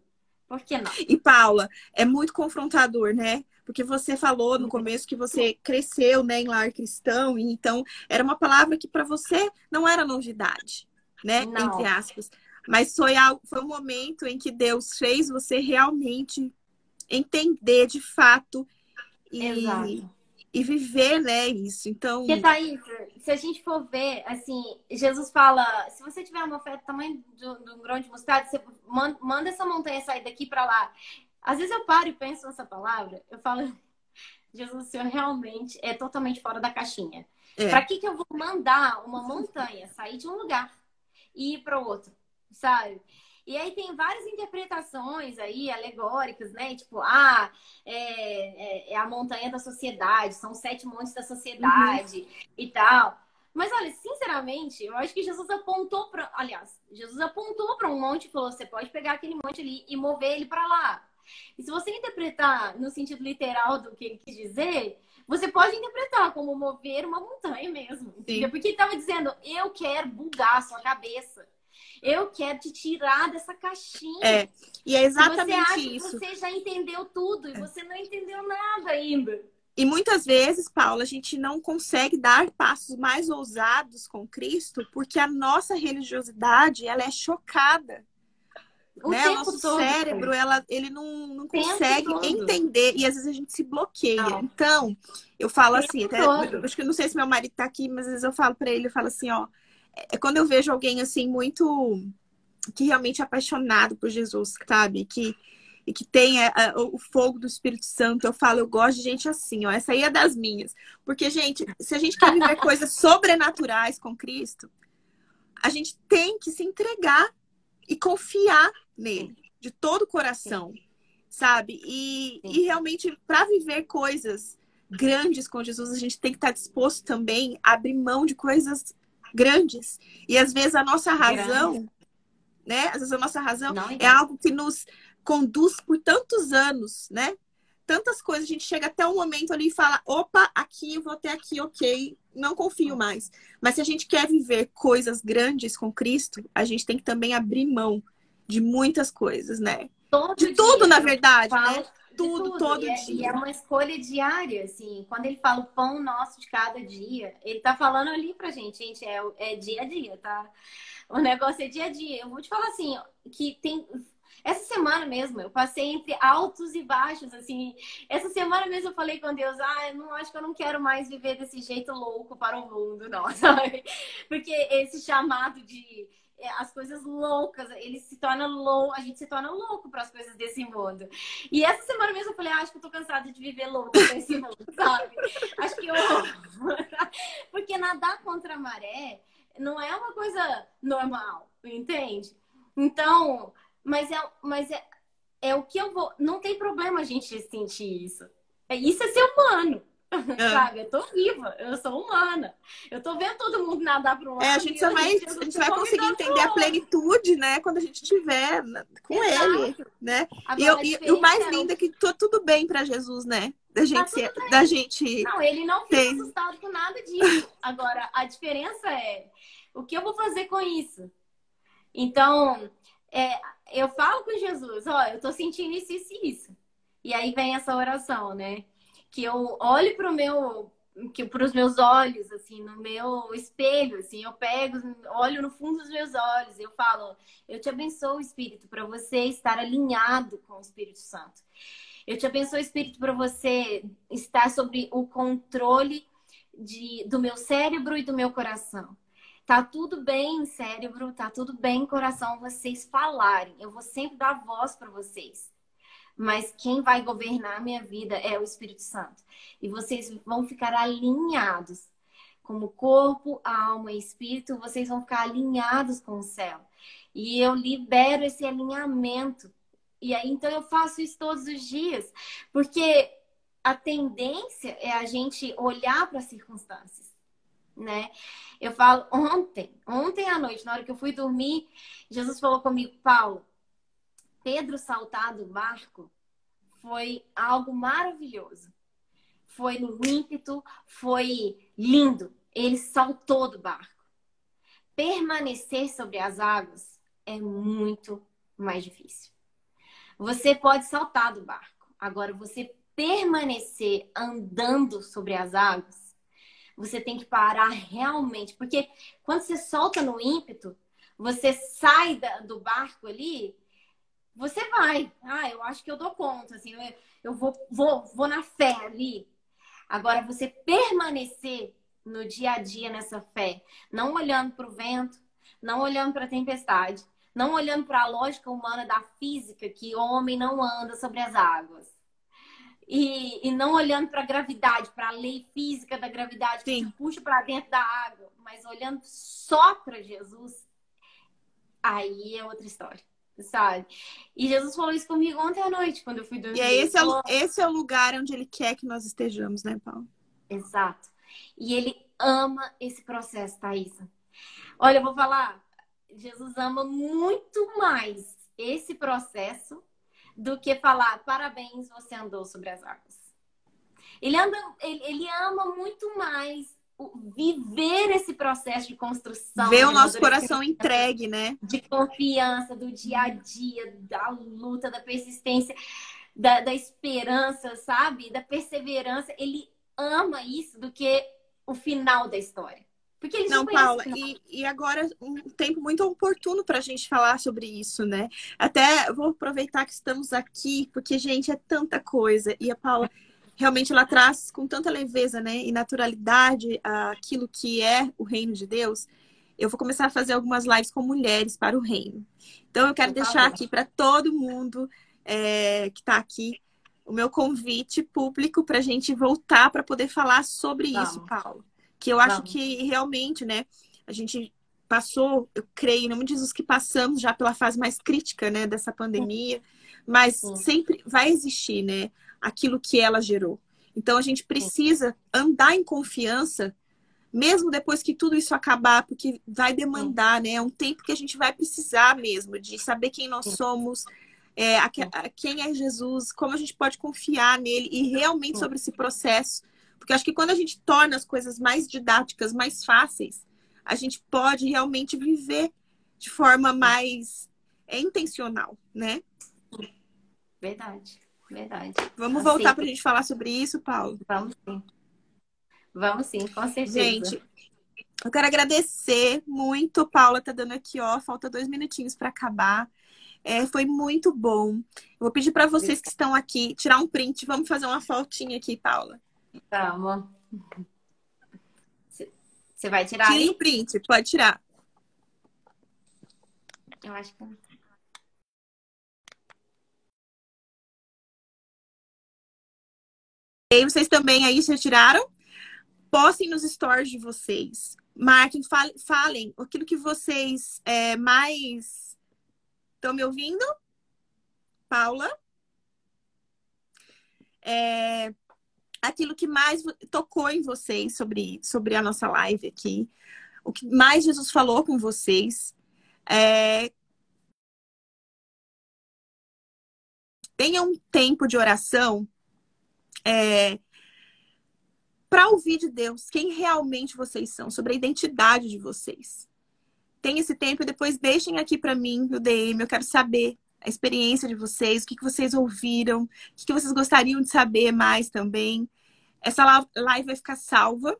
Por que não? E Paula, é muito confrontador, né? Porque você falou no começo que você cresceu né, em lar cristão, e então era uma palavra que para você não era novidade, né? Não. Entre aspas. Mas foi, algo, foi um momento em que Deus fez você realmente entender de fato e, Exato e viver, né, isso. Então. Porque, Thaís, se a gente for ver, assim, Jesus fala: se você tiver uma fé do tamanho de um grão de mostarda, você manda essa montanha sair daqui para lá. Às vezes eu paro e penso nessa palavra, eu falo, Jesus, o Senhor realmente é totalmente fora da caixinha. É. Para que, que eu vou mandar uma montanha sair de um lugar e ir para outro, sabe? E aí tem várias interpretações aí, alegóricas, né? Tipo, ah, é, é, é a montanha da sociedade, são sete montes da sociedade uhum. e tal. Mas olha, sinceramente, eu acho que Jesus apontou para, aliás, Jesus apontou para um monte e falou: você pode pegar aquele monte ali e mover ele para lá. E se você interpretar no sentido literal do que ele quis dizer, você pode interpretar como mover uma montanha mesmo. Porque ele estava dizendo: eu quero bugar a sua cabeça. Eu quero te tirar dessa caixinha. É, e é exatamente você acha isso. Que você já entendeu tudo e você não entendeu nada ainda. E muitas vezes, Paula, a gente não consegue dar passos mais ousados com Cristo porque a nossa religiosidade ela é chocada. O né? O nosso todo, cérebro ela, ele não, não consegue entender e às vezes a gente se bloqueia. Não. Então, eu falo assim, até, acho que não sei se meu marido tá aqui, mas às vezes eu falo para ele, eu falo assim, ó, é quando eu vejo alguém assim muito que realmente é apaixonado por Jesus, sabe? Que e que tem a, a, o fogo do Espírito Santo, eu falo, eu gosto de gente assim, ó. Essa aí é das minhas. Porque, gente, se a gente quer viver (laughs) coisas sobrenaturais com Cristo, a gente tem que se entregar e confiar nele de todo o coração, sabe? E, e realmente, para viver coisas grandes com Jesus, a gente tem que estar disposto também a abrir mão de coisas grandes. E às vezes a nossa razão, Grande. né? Às vezes a nossa razão Não, é algo que nos conduz por tantos anos, né? Tantas coisas, a gente chega até um momento ali e fala: opa, aqui eu vou até aqui, ok, não confio mais. Mas se a gente quer viver coisas grandes com Cristo, a gente tem que também abrir mão de muitas coisas, né? Todo de tudo, na verdade, né? Tudo, tudo, todo e é, dia. E é uma escolha diária, assim. Quando ele fala o pão nosso de cada dia, ele tá falando ali pra gente, gente, é, é dia a dia, tá? O negócio é dia a dia. Eu vou te falar assim, que tem. Essa semana mesmo, eu passei entre altos e baixos, assim. Essa semana mesmo eu falei com Deus, ah, eu não acho que eu não quero mais viver desse jeito louco para o mundo, não, (laughs) sabe? Porque esse chamado de é, as coisas loucas, ele se torna louco, a gente se torna louco para as coisas desse mundo. E essa semana mesmo eu falei, ah, acho que eu tô cansada de viver louco nesse mundo, (laughs) sabe? Acho que eu (laughs) porque nadar contra a maré não é uma coisa normal, entende? Então, mas é, mas é, é o que eu vou, não tem problema a gente sentir isso. É, isso é ser humano. É. (laughs) Sabe? Eu tô viva, eu sou humana. Eu tô vendo todo mundo nadar para um lado. É, a gente só vai, a gente vai conseguir entender a plenitude, né? Quando a gente estiver com Exato. ele, né? Agora, e, e, o mais lindo é que tô tudo bem para Jesus, né? Da tá gente, tá da gente. Não, ele não fica tem... assustado com nada disso. Agora, a diferença é o que eu vou fazer com isso. Então, é, eu falo com Jesus, ó, eu tô sentindo isso, isso e isso. E aí vem essa oração, né? Que eu olho para o meu que para os meus olhos, assim, no meu espelho, assim, eu pego, olho no fundo dos meus olhos, eu falo, eu te abençoo, Espírito, para você estar alinhado com o Espírito Santo. Eu te abençoo, Espírito, para você estar sobre o controle de, do meu cérebro e do meu coração. Tá tudo bem, cérebro, tá tudo bem, coração, vocês falarem. Eu vou sempre dar voz para vocês. Mas quem vai governar a minha vida é o Espírito Santo. E vocês vão ficar alinhados. Como corpo, alma e espírito, vocês vão ficar alinhados com o céu. E eu libero esse alinhamento. E aí, então, eu faço isso todos os dias. Porque a tendência é a gente olhar para as circunstâncias, né? Eu falo ontem, ontem à noite, na hora que eu fui dormir, Jesus falou comigo, Paulo, Pedro saltar do barco foi algo maravilhoso. Foi no ímpeto, foi lindo. Ele saltou do barco. Permanecer sobre as águas é muito mais difícil. Você pode saltar do barco. Agora, você permanecer andando sobre as águas, você tem que parar realmente. Porque quando você solta no ímpeto, você sai do barco ali, você vai. Ah, eu acho que eu dou conta. Assim, eu, eu vou, vou, vou na fé ali. Agora, você permanecer no dia a dia nessa fé, não olhando para o vento, não olhando para a tempestade, não olhando para a lógica humana da física, que homem não anda sobre as águas e, e não olhando para a gravidade, para a lei física da gravidade que te puxa para dentro da água, mas olhando só para Jesus, aí é outra história, sabe? E Jesus falou isso comigo ontem à noite, quando eu fui dormir. E é esse, é, esse é o lugar onde ele quer que nós estejamos, né, Paulo? Exato. E ele ama esse processo, Thaisa. Olha, eu vou falar, Jesus ama muito mais esse processo do que falar parabéns, você andou sobre as águas. Ele, anda, ele, ele ama muito mais viver esse processo de construção. Ver o nosso coração entregue, né? De confiança, do dia a dia, da luta, da persistência, da, da esperança, sabe? Da perseverança. Ele ama isso do que o final da história. Porque eles não, não Paula, e, e agora um tempo muito oportuno para a gente falar sobre isso, né? Até vou aproveitar que estamos aqui, porque, gente, é tanta coisa. E a Paula realmente ela traz com tanta leveza, né? E naturalidade aquilo que é o reino de Deus. Eu vou começar a fazer algumas lives com mulheres para o reino. Então, eu quero Por deixar favor. aqui para todo mundo é, que está aqui o meu convite público para a gente voltar para poder falar sobre Vamos. isso, Paulo que eu acho que realmente, né, a gente passou, eu creio, em nome de Jesus, que passamos já pela fase mais crítica, né, dessa pandemia, mas Sim. sempre vai existir, né, aquilo que ela gerou. Então a gente precisa andar em confiança, mesmo depois que tudo isso acabar, porque vai demandar, né, é um tempo que a gente vai precisar mesmo de saber quem nós somos, é, a, a, quem é Jesus, como a gente pode confiar nele e realmente sobre esse processo porque acho que quando a gente torna as coisas mais didáticas, mais fáceis, a gente pode realmente viver de forma mais é, intencional, né? Verdade, verdade. Vamos assim, voltar para a gente falar sobre isso, Paulo? Vamos sim. Vamos sim, com certeza. Gente, eu quero agradecer muito. Paula tá dando aqui, ó. Falta dois minutinhos para acabar. É, foi muito bom. Eu vou pedir para vocês que estão aqui tirar um print. Vamos fazer uma fotinha aqui, Paula. Calma. Você vai tirar Tire o print, pode tirar. Eu acho que E vocês também aí já tiraram? Postem nos stories de vocês. Marquem, falem aquilo que vocês é, mais estão me ouvindo. Paula? É, aquilo que mais tocou em vocês sobre, sobre a nossa live aqui, o que mais Jesus falou com vocês. É... Tenha um tempo de oração é... para ouvir de Deus quem realmente vocês são, sobre a identidade de vocês. Tem esse tempo e depois deixem aqui para mim no DM, eu quero saber a experiência de vocês, o que, que vocês ouviram, o que, que vocês gostariam de saber mais também. Essa live vai ficar salva.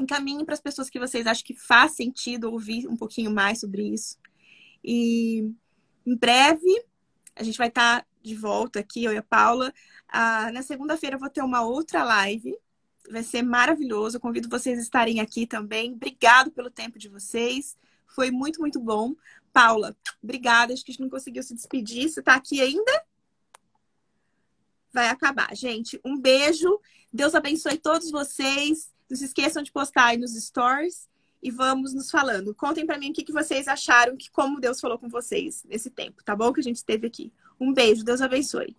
Encaminhe para as pessoas que vocês acham que faz sentido ouvir um pouquinho mais sobre isso. E em breve a gente vai estar tá de volta aqui, eu e a Paula. Ah, na segunda-feira eu vou ter uma outra live. Vai ser maravilhoso. Eu convido vocês a estarem aqui também. Obrigado pelo tempo de vocês. Foi muito, muito bom. Paula, obrigada. Acho que a gente não conseguiu se despedir. Você está aqui ainda? Vai acabar. Gente, um beijo. Deus abençoe todos vocês. Não se esqueçam de postar aí nos stories e vamos nos falando. Contem para mim o que, que vocês acharam, que como Deus falou com vocês nesse tempo, tá bom? Que a gente esteve aqui. Um beijo, Deus abençoe.